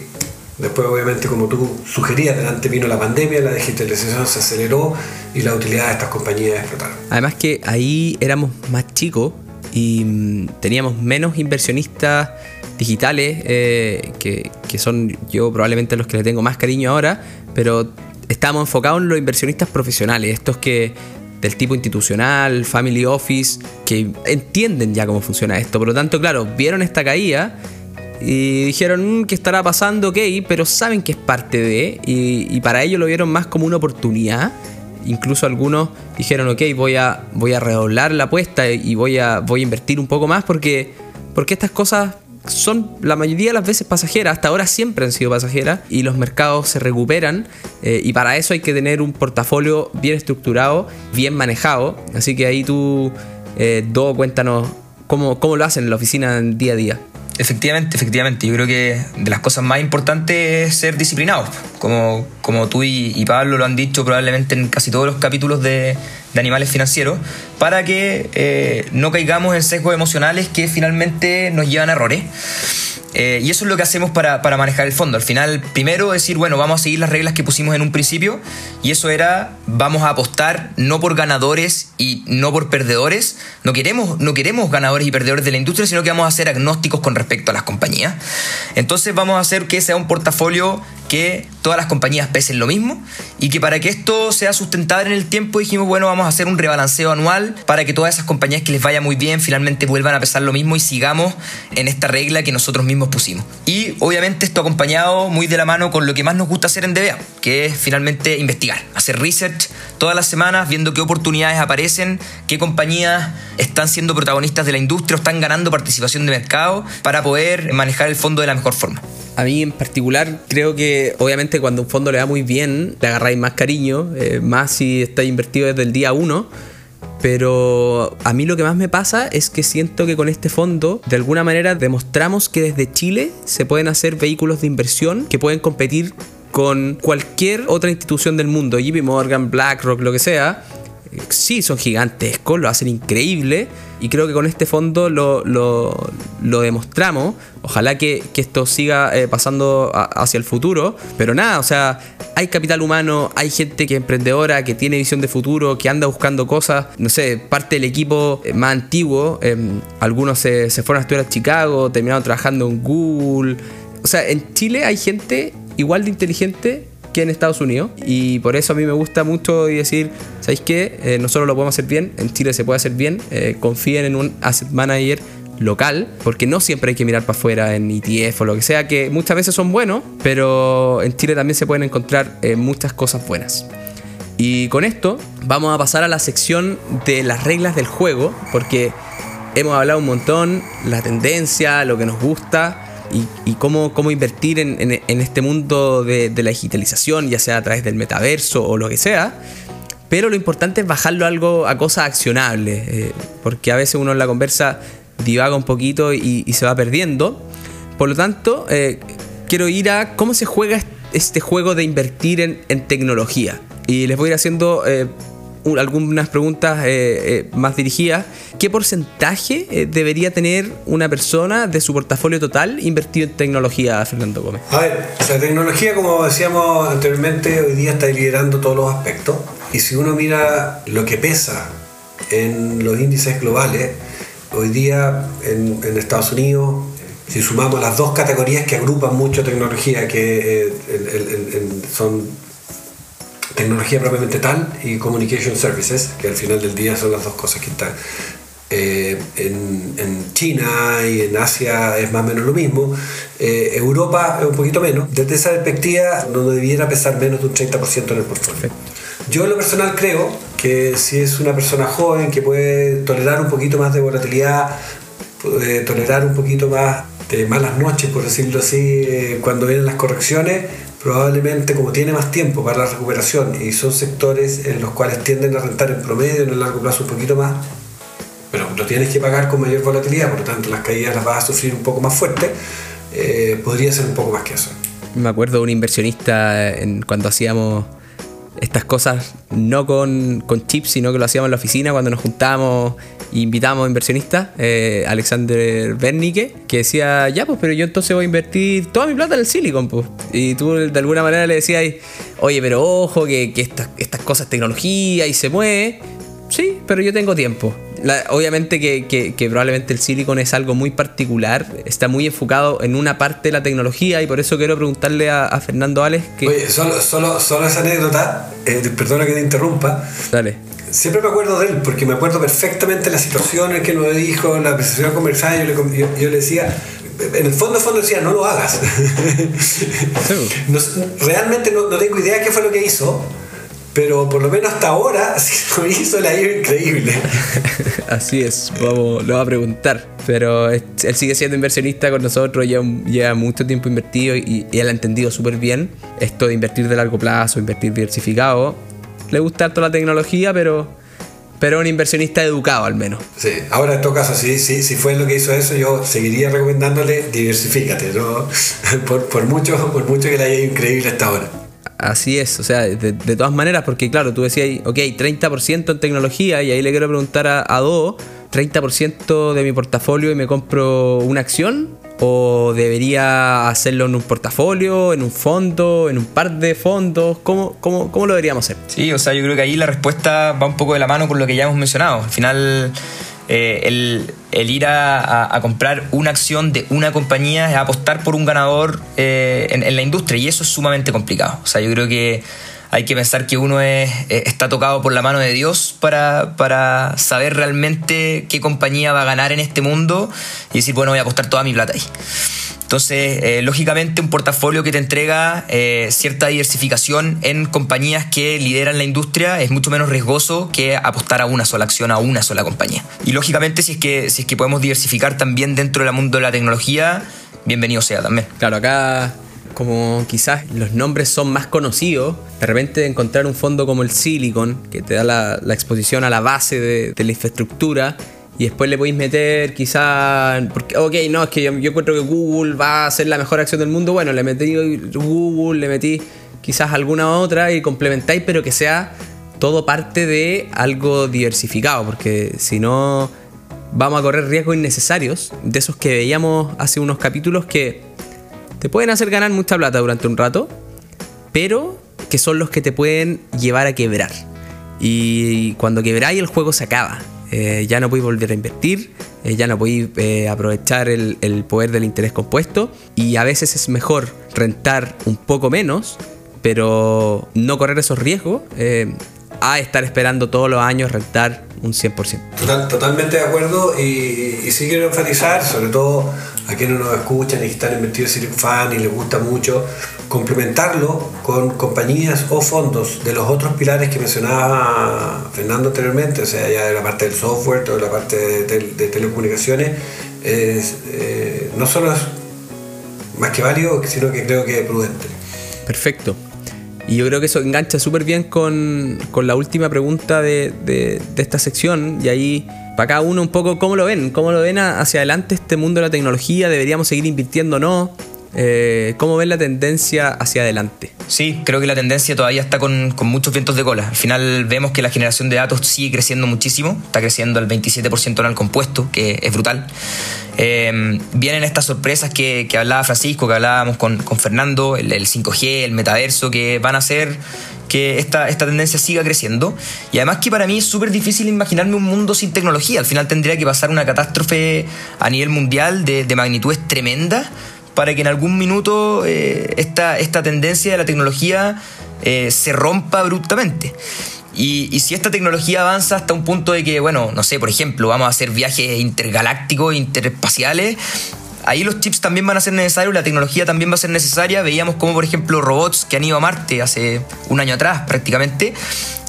después obviamente como tú sugerías, delante vino la pandemia, la digitalización se aceleró y la utilidad de estas compañías explotaron. Además que ahí éramos más chicos y mm, teníamos menos inversionistas digitales, eh, que, que, son yo probablemente los que le tengo más cariño ahora, pero estábamos enfocados en los inversionistas profesionales, estos que del tipo institucional, family office, que entienden ya cómo funciona esto. Por lo tanto, claro, vieron esta caída y dijeron mm, que estará pasando, ok, pero saben que es parte de, y, y, para ellos lo vieron más como una oportunidad. Incluso algunos dijeron, ok, voy a, voy a redoblar la apuesta y voy a, voy a invertir un poco más porque, porque estas cosas son la mayoría de las veces pasajeras, hasta ahora siempre han sido pasajeras y los mercados se recuperan eh, y para eso hay que tener un portafolio bien estructurado, bien manejado. Así que ahí tú, eh, Do, cuéntanos cómo, cómo lo hacen en la oficina día a día. Efectivamente, efectivamente. Yo creo que de las cosas más importantes es ser disciplinados. Como, como tú y, Pablo lo han dicho probablemente en casi todos los capítulos de, de Animales Financieros, para que eh, no caigamos en sesgos emocionales que finalmente nos llevan a errores. Eh, y eso es lo que hacemos para, para, manejar el fondo. Al final, primero decir, bueno, vamos a seguir las reglas que pusimos en un principio, y eso era, vamos a apostar no por ganadores y no por perdedores. No queremos, no queremos ganadores y perdedores de la industria, sino que vamos a ser agnósticos con respecto a las compañías. Entonces vamos a hacer que sea un portafolio que todas las compañías pesen lo mismo y que para que esto sea sustentable en el tiempo dijimos, bueno, vamos a hacer un rebalanceo anual para que todas esas compañías que les vaya muy bien finalmente vuelvan a pesar lo mismo y sigamos en esta regla que nosotros mismos pusimos. Y obviamente esto acompañado muy de la mano con lo que más nos gusta hacer en DBA, que es finalmente investigar, hacer research todas las semanas viendo qué oportunidades aparecen, qué compañías están siendo protagonistas de la industria o están ganando participación de mercado para poder manejar el fondo de la mejor forma. A mí en particular creo que obviamente cuando un fondo le va muy bien, le agarráis más cariño, eh, más si está invertido desde el día 1. Pero a mí lo que más me pasa es que siento que con este fondo de alguna manera demostramos que desde Chile se pueden hacer vehículos de inversión que pueden competir con cualquier otra institución del mundo, JP Morgan, BlackRock, lo que sea, sí son gigantescos, lo hacen increíble y creo que con este fondo lo, lo, demostramos. Ojalá que, esto siga eh, pasando hacia el futuro, pero nada, o sea, hay capital humano, hay gente que es emprendedora, que tiene visión de futuro, que anda buscando cosas, no sé, parte del equipo eh, más antiguo, em, algunos se, se fueron a estudiar a Chicago, terminaron trabajando en Google. O sea, en Chile hay gente igual de inteligente en Estados Unidos. Y por eso a mí me gusta mucho decir, ¿sabéis qué? Eh, nosotros lo podemos hacer bien, en Chile se puede hacer bien, eh, confíen en un asset manager local, porque no siempre hay que mirar para afuera en ETF o lo que sea, que muchas veces son buenos, pero en Chile también se pueden encontrar eh, muchas cosas buenas. Y con esto vamos a pasar a la sección de las reglas del juego, porque hemos hablado un montón, la tendencia, lo que nos gusta, y, cómo, cómo, invertir en, este mundo de, la digitalización, ya sea a través del metaverso o lo que sea. Pero lo importante es bajarlo a algo a cosas accionables, eh, porque a veces uno en la conversa divaga un poquito y, se va perdiendo. Por lo tanto, eh, quiero ir a cómo se juega este juego de invertir en, tecnología. Y les voy a ir haciendo eh, algunas preguntas eh, eh, más dirigidas. ¿Qué porcentaje eh, debería tener una persona de su portafolio total invertido en tecnología, Fernando Gómez? A ver, la tecnología, como decíamos anteriormente, hoy día está liderando todos los aspectos. Y si uno mira lo que pesa en los índices globales, hoy día en, Estados Unidos, si sumamos las dos categorías que agrupan mucho tecnología, que son tecnología propiamente tal y communication services, que al final del día son las dos cosas que están. Eh, en, China y en Asia es más o menos lo mismo. Eh, Europa es un poquito menos. Desde esa perspectiva no debiera pesar menos de un 30% en el portfolio. Yo en lo personal creo que si es una persona joven que puede tolerar un poquito más de volatilidad, puede tolerar un poquito más de malas noches, por decirlo así, eh, cuando vienen las correcciones, probablemente como tiene más tiempo para la recuperación y son sectores en los cuales tienden a rentar en promedio en el largo plazo un poquito más, pero lo tienes que pagar con mayor volatilidad, por lo tanto las caídas las vas a sufrir un poco más fuerte, eh, podría ser un poco más que eso. Me acuerdo de un inversionista cuando hacíamos estas cosas no con, con chips, sino que lo hacíamos en la oficina cuando nos juntábamos e invitábamos inversionistas, eh, Alexander Bernicke, que decía, ya pues, pero yo entonces voy a invertir toda mi plata en el silicon, pues. Y tú de alguna manera le decías, oye, pero ojo, que, estas cosas tecnología y se mueve. Sí, pero yo tengo tiempo. Obviamente que, probablemente el silicon es algo muy particular, está muy enfocado en una parte de la tecnología y por eso quiero preguntarle a, Fernando Alex que... Oye, solo, solo, solo esa anécdota, eh, perdona que te interrumpa. Dale. Siempre me acuerdo de él porque me acuerdo perfectamente la situación en que me dijo, la presentación comercial, yo le, yo, le decía, en el fondo, fondo decía, no lo hagas. realmente no, no, tengo idea qué fue lo que hizo, pero por lo menos hasta ahora, si lo hizo, la ido increíble. Así es, vamos, lo va a preguntar. Pero él sigue siendo inversionista con nosotros, lleva, lleva mucho tiempo invertido y, él ha entendido súper bien esto de invertir de largo plazo, invertir diversificado. Le gusta toda la tecnología, pero pero un inversionista educado al menos. Sí, ahora en todo caso, si, si, si fue lo que hizo eso, yo seguiría recomendándole diversifícate, ¿no? por, por, mucho, por mucho que le haya ido increíble hasta ahora. Así es, o sea, de, todas maneras, porque claro, tú decías, ok, 30% en tecnología, y ahí le quiero preguntar a, a Do, 30% de mi portafolio y me compro una acción, o debería hacerlo en un portafolio, en un fondo, en un par de fondos, ¿cómo, cómo, cómo lo deberíamos hacer? Sí, o sea, yo creo que ahí la respuesta va un poco de la mano con lo que ya hemos mencionado. Al final eh, el, ir a, comprar una acción de una compañía es apostar por un ganador eh, en, la industria y eso es sumamente complicado. O sea, yo creo que hay que pensar que uno es, eh, está tocado por la mano de Dios para, para saber realmente qué compañía va a ganar en este mundo y decir, bueno, voy a apostar toda mi plata ahí. Entonces, eh, lógicamente, un portafolio que te entrega eh, cierta diversificación en compañías que lideran la industria es mucho menos riesgoso que apostar a una sola acción, a una sola compañía. Y lógicamente, si es que, si es que podemos diversificar también dentro del mundo de la tecnología, bienvenido sea también. Claro, acá como quizás los nombres son más conocidos, de repente encontrar un fondo como el Silicon, que te da la, exposición a la base de, de la infraestructura, y después le podéis meter quizá, porque, ok, no, es que yo, encuentro que Google va a ser la mejor acción del mundo, bueno, le metí Google, le metí quizás alguna otra y complementáis, pero que sea todo parte de algo diversificado, porque si no vamos a correr riesgos innecesarios, de esos que veíamos hace unos capítulos que te pueden hacer ganar mucha plata durante un rato, pero que son los que te pueden llevar a quebrar. Y cuando quebráis el juego se acaba. Eh, ya no podéis volver a invertir, eh, ya no podéis eh, aprovechar el, poder del interés compuesto y a veces es mejor rentar un poco menos, pero no correr esos riesgos a estar esperando todos los años rentar un 100%. totalmente de acuerdo y sí quiero enfatizar, sobre todo a quienes nos escuchan y están invertidos en Fan y les gusta mucho, complementarlo con compañías o fondos de los otros pilares que mencionaba Fernando anteriormente, o sea, ya de la parte del software, o la parte de, telecomunicaciones, eh, no solo es más que válido, sino que creo que es prudente. Perfecto. Y yo creo que eso engancha súper bien con, la última pregunta de, de, esta sección. Y ahí, para cada uno un poco, ¿cómo lo ven? ¿Cómo lo ven hacia adelante este mundo de la tecnología? ¿Deberíamos seguir invirtiendo o no? Eh, ¿Cómo ven la tendencia hacia adelante? Sí, creo que la tendencia todavía está con, muchos vientos de cola. Al final vemos que la generación de datos sigue creciendo muchísimo, está creciendo al 27% en el compuesto, que es brutal. Eh, vienen estas sorpresas que, hablaba Francisco, que hablábamos con, Fernando, el, 5G, el metaverso, que van a hacer que esta, esta tendencia siga creciendo. Y además que para mí es súper difícil imaginarme un mundo sin tecnología. Al final tendría que pasar una catástrofe a nivel mundial de, de magnitudes tremendas para que en algún minuto eh, esta, esta, tendencia de la tecnología eh, se rompa abruptamente. Y, si esta tecnología avanza hasta un punto de que, bueno, no sé, por ejemplo, vamos a hacer viajes intergalácticos, interespaciales, ahí los chips también van a ser necesarios, la tecnología también va a ser necesaria. Veíamos como, por ejemplo, robots que han ido a Marte hace un año atrás prácticamente,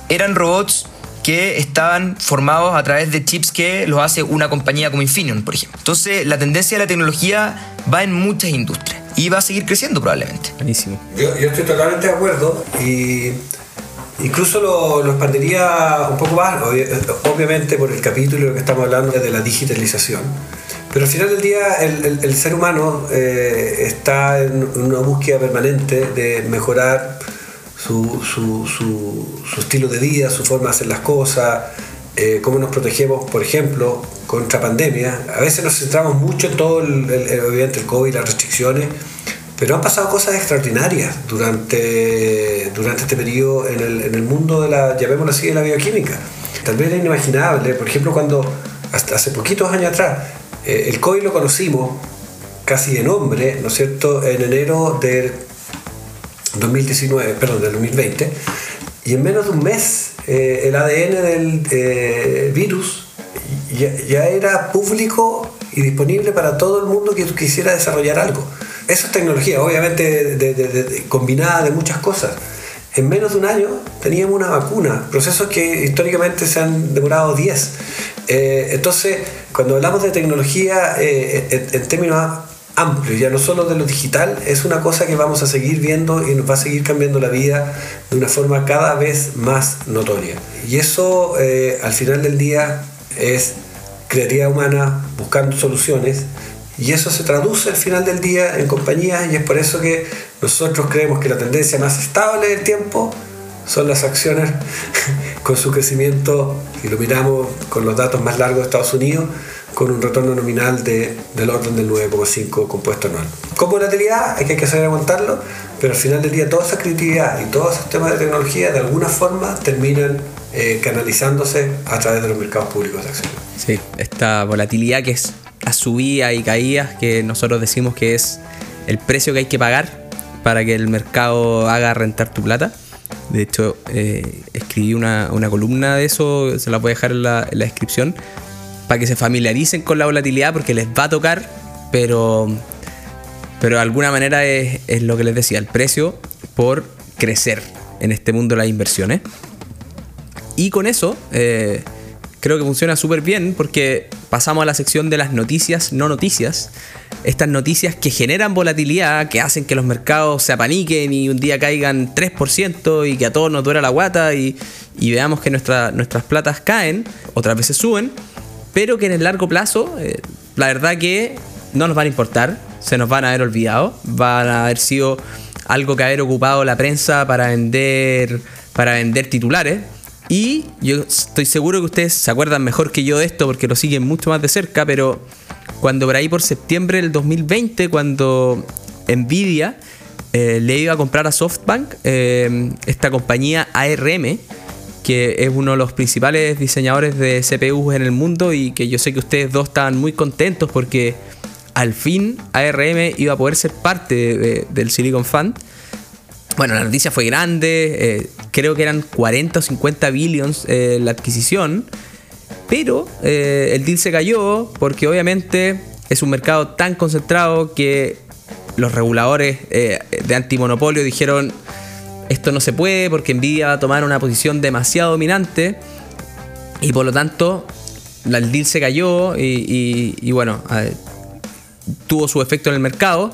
eran robots que estaban formados a través de chips que los hace una compañía como Infineon, por ejemplo. Entonces, la tendencia de la tecnología va en muchas industrias y va a seguir creciendo probablemente. Buenísimo. Yo, estoy totalmente de acuerdo y incluso lo, expandiría un poco más, obviamente por el capítulo que estamos hablando de la digitalización. Pero al final del día el, ser humano eh, está en una búsqueda permanente de mejorar su, su, su, estilo de vida, su forma de hacer las cosas, eh, cómo nos protegemos, por ejemplo, contra pandemia. A veces nos centramos mucho en todo, el, obviamente, el COVID, las restricciones, pero han pasado cosas extraordinarias durante, durante este periodo en el, en el mundo de la, llamémoslo así, de la bioquímica. tal vez era inimaginable. Por ejemplo, cuando hasta hace poquitos años atrás eh, el COI lo conocimos casi de nombre, ¿no es cierto?, en enero del 2019, perdón, del 2020, y en menos de un mes eh, el ADN del eh, virus ya, era público y disponible para todo el mundo que quisiera desarrollar algo. Eso es tecnología, obviamente combinada de muchas cosas. En menos de un año teníamos una vacuna, procesos que históricamente se han demorado 10. Eh, entonces, cuando hablamos de tecnología en términos amplio, ya no solo de lo digital, es una cosa que vamos a seguir viendo y nos va a seguir cambiando la vida de una forma cada vez más notoria. Y eso eh, al final del día es creatividad humana buscando soluciones y eso se traduce al final del día en compañías y es por eso que nosotros creemos que la tendencia más estable del tiempo son las acciones con su crecimiento, si lo miramos con los datos más largos de Estados Unidos, con un retorno nominal de, del orden del 9,5 compuesto anual. Con volatilidad hay que saber aguantarlo, pero al final del día toda esa creatividad y todos esos temas de tecnología de alguna forma terminan eh, canalizándose a través de los mercados públicos de acciones. Sí, esta volatilidad que es a subida y caídas que nosotros decimos que es el precio que hay que pagar para que el mercado haga rentar tu plata. De hecho, eh, escribí una, columna de eso, se la voy a dejar en la, en la descripción, para que se familiaricen con la volatilidad porque les va a tocar, pero, pero de alguna manera es, lo que les decía, el precio por crecer en este mundo de las inversiones. Y con eso eh, creo que funciona súper bien porque pasamos a la sección de las noticias no noticias. Estas noticias que generan volatilidad, que hacen que los mercados se apaniquen y un día caigan 3% y que a todos nos duela la guata y, veamos que nuestras platas caen, otras veces suben pero que en el largo plazo, eh, la verdad que no nos van a importar, se nos van a haber olvidado, van a haber sido algo que haber ocupado la prensa para vender, para vender titulares. Y yo estoy seguro que ustedes se acuerdan mejor que yo de esto porque lo siguen mucho más de cerca, pero cuando por ahí por septiembre del 2020, cuando Nvidia eh, le iba a comprar a SoftBank, eh, esta compañía ARM, que es uno de los principales diseñadores de CPUs en el mundo y que yo sé que ustedes dos estaban muy contentos porque al fin ARM iba a poder ser parte del Silicon Fund. Bueno, la noticia fue grande, eh, creo que eran 40 o 50 billions eh, la adquisición, pero eh, el deal se cayó porque obviamente es un mercado tan concentrado que los reguladores de antimonopolio dijeron esto no se puede porque Nvidia va a tomar una posición demasiado dominante y por lo tanto el deal se cayó y, bueno, tuvo su efecto en el mercado.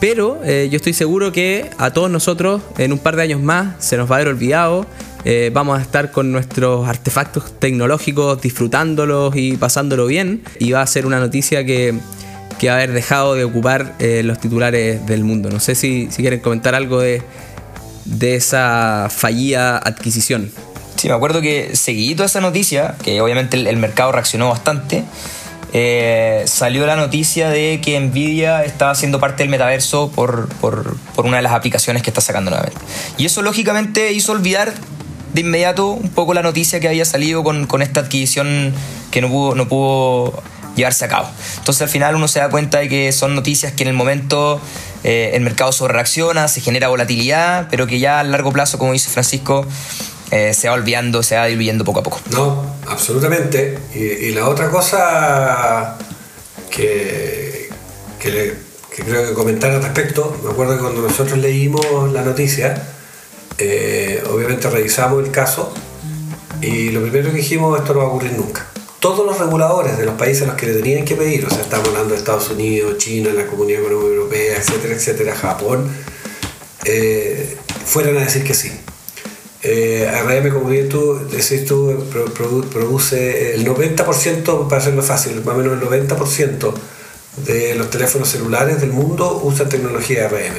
Pero eh, yo estoy seguro que a todos nosotros en un par de años más se nos va a haber olvidado. Eh, vamos a estar con nuestros artefactos tecnológicos disfrutándolos y pasándolo bien. Y va a ser una noticia que, que va a haber dejado de ocupar eh, los titulares del mundo. No sé si, si quieren comentar algo de, de esa fallida adquisición. Sí, me acuerdo que seguí toda esa noticia, que obviamente el, mercado reaccionó bastante. Eh, salió la noticia de que Nvidia estaba haciendo parte del metaverso por, una de las aplicaciones que está sacando nuevamente. Y eso lógicamente hizo olvidar de inmediato un poco la noticia que había salido con, esta adquisición que no pudo, no pudo llevarse a cabo. Entonces al final uno se da cuenta de que son noticias que en el momento eh, el mercado sobre reacciona, se genera volatilidad, pero que ya a largo plazo, como dice Francisco, eh, se va olvidando, se va diluyendo poco a poco. No, absolutamente. Y, la otra cosa que, que, creo que comentar al respecto, me acuerdo que cuando nosotros leímos la noticia, eh, obviamente revisamos el caso y lo primero que dijimos, esto no va a ocurrir nunca todos los reguladores de los países a los que le tenían que pedir, o sea, estamos hablando de Estados Unidos, China, la Comunidad Económica Europea, etcétera, etcétera, Japón, eh, fueran a decir que sí. Eh, ARM, como bien tú decís, tú, produce el 90%, para hacerlo fácil, más o menos el 90% de los teléfonos celulares del mundo usan tecnología ARM.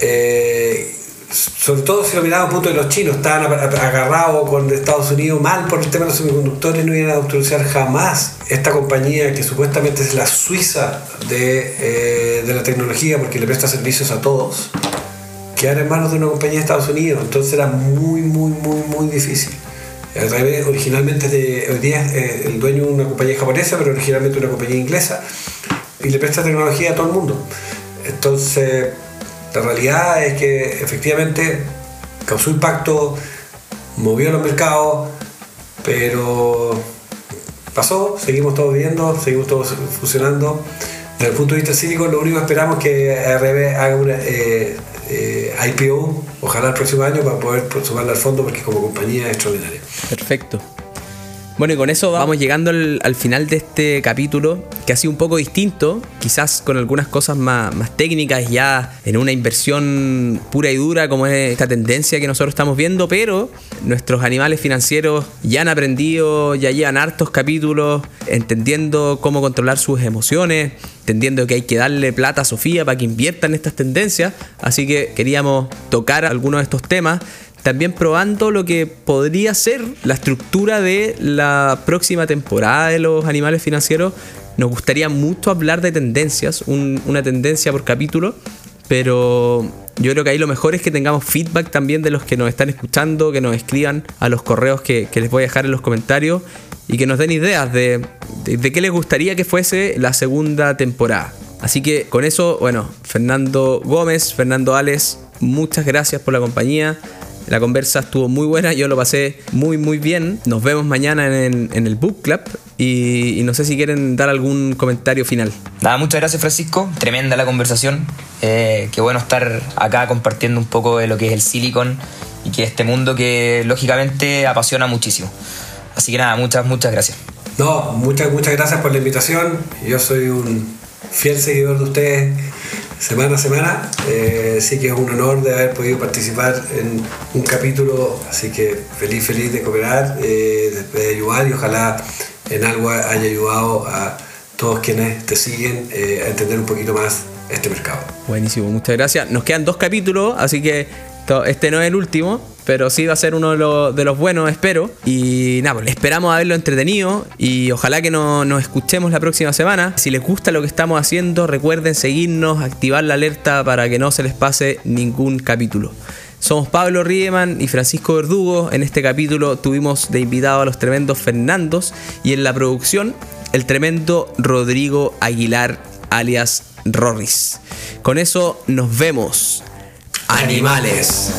Eh, sobre todo si lo miramos punto de los chinos, estaban agarrados con Estados Unidos mal por el tema de los semiconductores, no iban a autorizar jamás esta compañía que supuestamente es la Suiza de, eh, la tecnología porque le presta servicios a todos, quedar en manos de una compañía de Estados Unidos. Entonces era muy, muy, muy, muy difícil. Originalmente de, hoy día es el dueño de una compañía japonesa, pero originalmente una compañía inglesa, y le presta tecnología a todo el mundo. Entonces, la realidad es que efectivamente causó impacto, movió los mercados, pero pasó, seguimos todos viendo, seguimos todos funcionando. Desde el punto de vista cívico, lo único que esperamos es que ARB haga una eh, eh, IPO, ojalá el próximo año, para poder sumarla al fondo, porque como compañía es extraordinaria. Perfecto. Bueno, y con eso vamos llegando al, final de este capítulo, que ha sido un poco distinto, quizás con algunas cosas más, técnicas, ya en una inversión pura y dura, como es esta tendencia que nosotros estamos viendo, pero nuestros animales financieros ya han aprendido, ya llevan hartos capítulos, entendiendo cómo controlar sus emociones, entendiendo que hay que darle plata a Sofía para que invierta en estas tendencias, así que queríamos tocar algunos de estos temas también probando lo que podría ser la estructura de la próxima temporada de los animales financieros. Nos gustaría mucho hablar de tendencias, una tendencia por capítulo, pero yo creo que ahí lo mejor es que tengamos feedback también de los que nos están escuchando, que nos escriban a los correos que, les voy a dejar en los comentarios y que nos den ideas de, qué les gustaría que fuese la segunda temporada. Así que con eso, bueno, Fernando Gómez, Fernando Ales, muchas gracias por la compañía. La conversa estuvo muy buena, yo lo pasé muy muy bien. Nos vemos mañana en, el Book Club y, no sé si quieren dar algún comentario final. Nada, muchas gracias Francisco, tremenda la conversación. Eh, qué bueno estar acá compartiendo un poco de lo que es el Silicon y que este mundo que lógicamente apasiona muchísimo. Así que nada, muchas, muchas gracias. No, muchas, muchas gracias por la invitación. Yo soy un fiel seguidor de ustedes semana a semana. Eh, sí que es un honor de haber podido participar en un capítulo, así que feliz, feliz de cooperar, eh, de, ayudar y ojalá en algo haya ayudado a todos quienes te siguen eh, a entender un poquito más este mercado. Buenísimo, muchas gracias. Nos quedan dos capítulos, así que este no es el último, pero sí va a ser uno de los, buenos, espero. Y nada, pues esperamos haberlo entretenido y ojalá que nos escuchemos la próxima semana. Si les gusta lo que estamos haciendo, recuerden seguirnos, activar la alerta para que no se les pase ningún capítulo. Somos Pablo Riemann y Francisco Verdugo. En este capítulo tuvimos de invitado a los tremendos Fernandos y en la producción el tremendo Rodrigo Aguilar alias Rorris. Con eso nos vemos animales.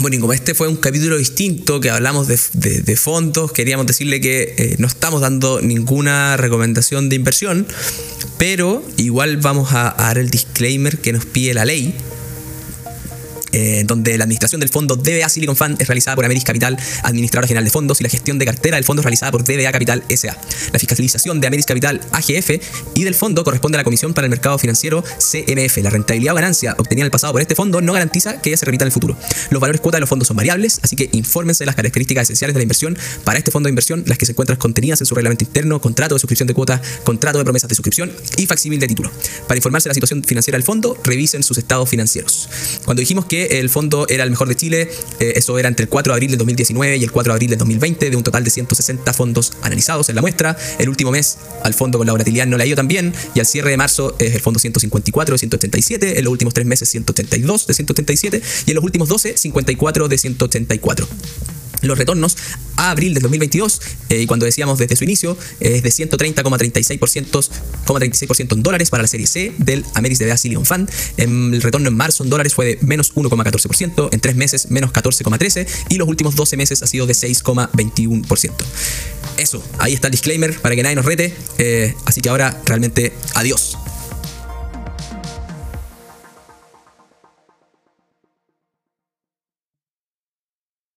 Bueno, y como este fue un capítulo distinto que hablamos de, fondos, queríamos decirle que eh, no estamos dando ninguna recomendación de inversión, pero igual vamos a dar el disclaimer que nos pide la ley eh, donde la administración del fondo DBA Silicon Fund es realizada por Ameris Capital, administradora general de fondos, y la gestión de cartera del fondo es realizada por DBA Capital SA. La fiscalización de Ameris Capital AGF y del fondo corresponde a la Comisión para el Mercado Financiero CMF. La rentabilidad o ganancia obtenida en el pasado por este fondo no garantiza que ella se repita en el futuro. Los valores cuota de los fondos son variables, así que infórmense de las características esenciales de la inversión para este fondo de inversión, las que se encuentran contenidas en su reglamento interno, contrato de suscripción de cuota, contrato de promesas de suscripción y facsímil de título. Para informarse de la situación financiera del fondo, revisen sus estados financieros. Cuando dijimos que el fondo era el mejor de Chile. Eh, eso era entre el 4 de abril del 2019 y el 4 de abril del 2020, de un total de 160 fondos analizados en la muestra. El último mes al fondo con la volatilidad no le ha ido tan bien y al cierre de marzo es el fondo 154 de 187, en los últimos tres meses 182 de 187 y en los últimos 12 54 de 184 los retornos a abril del 2022, eh, y cuando decíamos desde su inicio, es de 130,36% en dólares para la serie C del Ameris DBA Silicon Fund. el retorno en marzo en dólares fue de menos 1,14%, en tres meses menos 14,13% y los últimos 12 meses ha sido de 6,21%. Eso, ahí está el disclaimer para que nadie nos rete. Eh, así que ahora realmente adiós.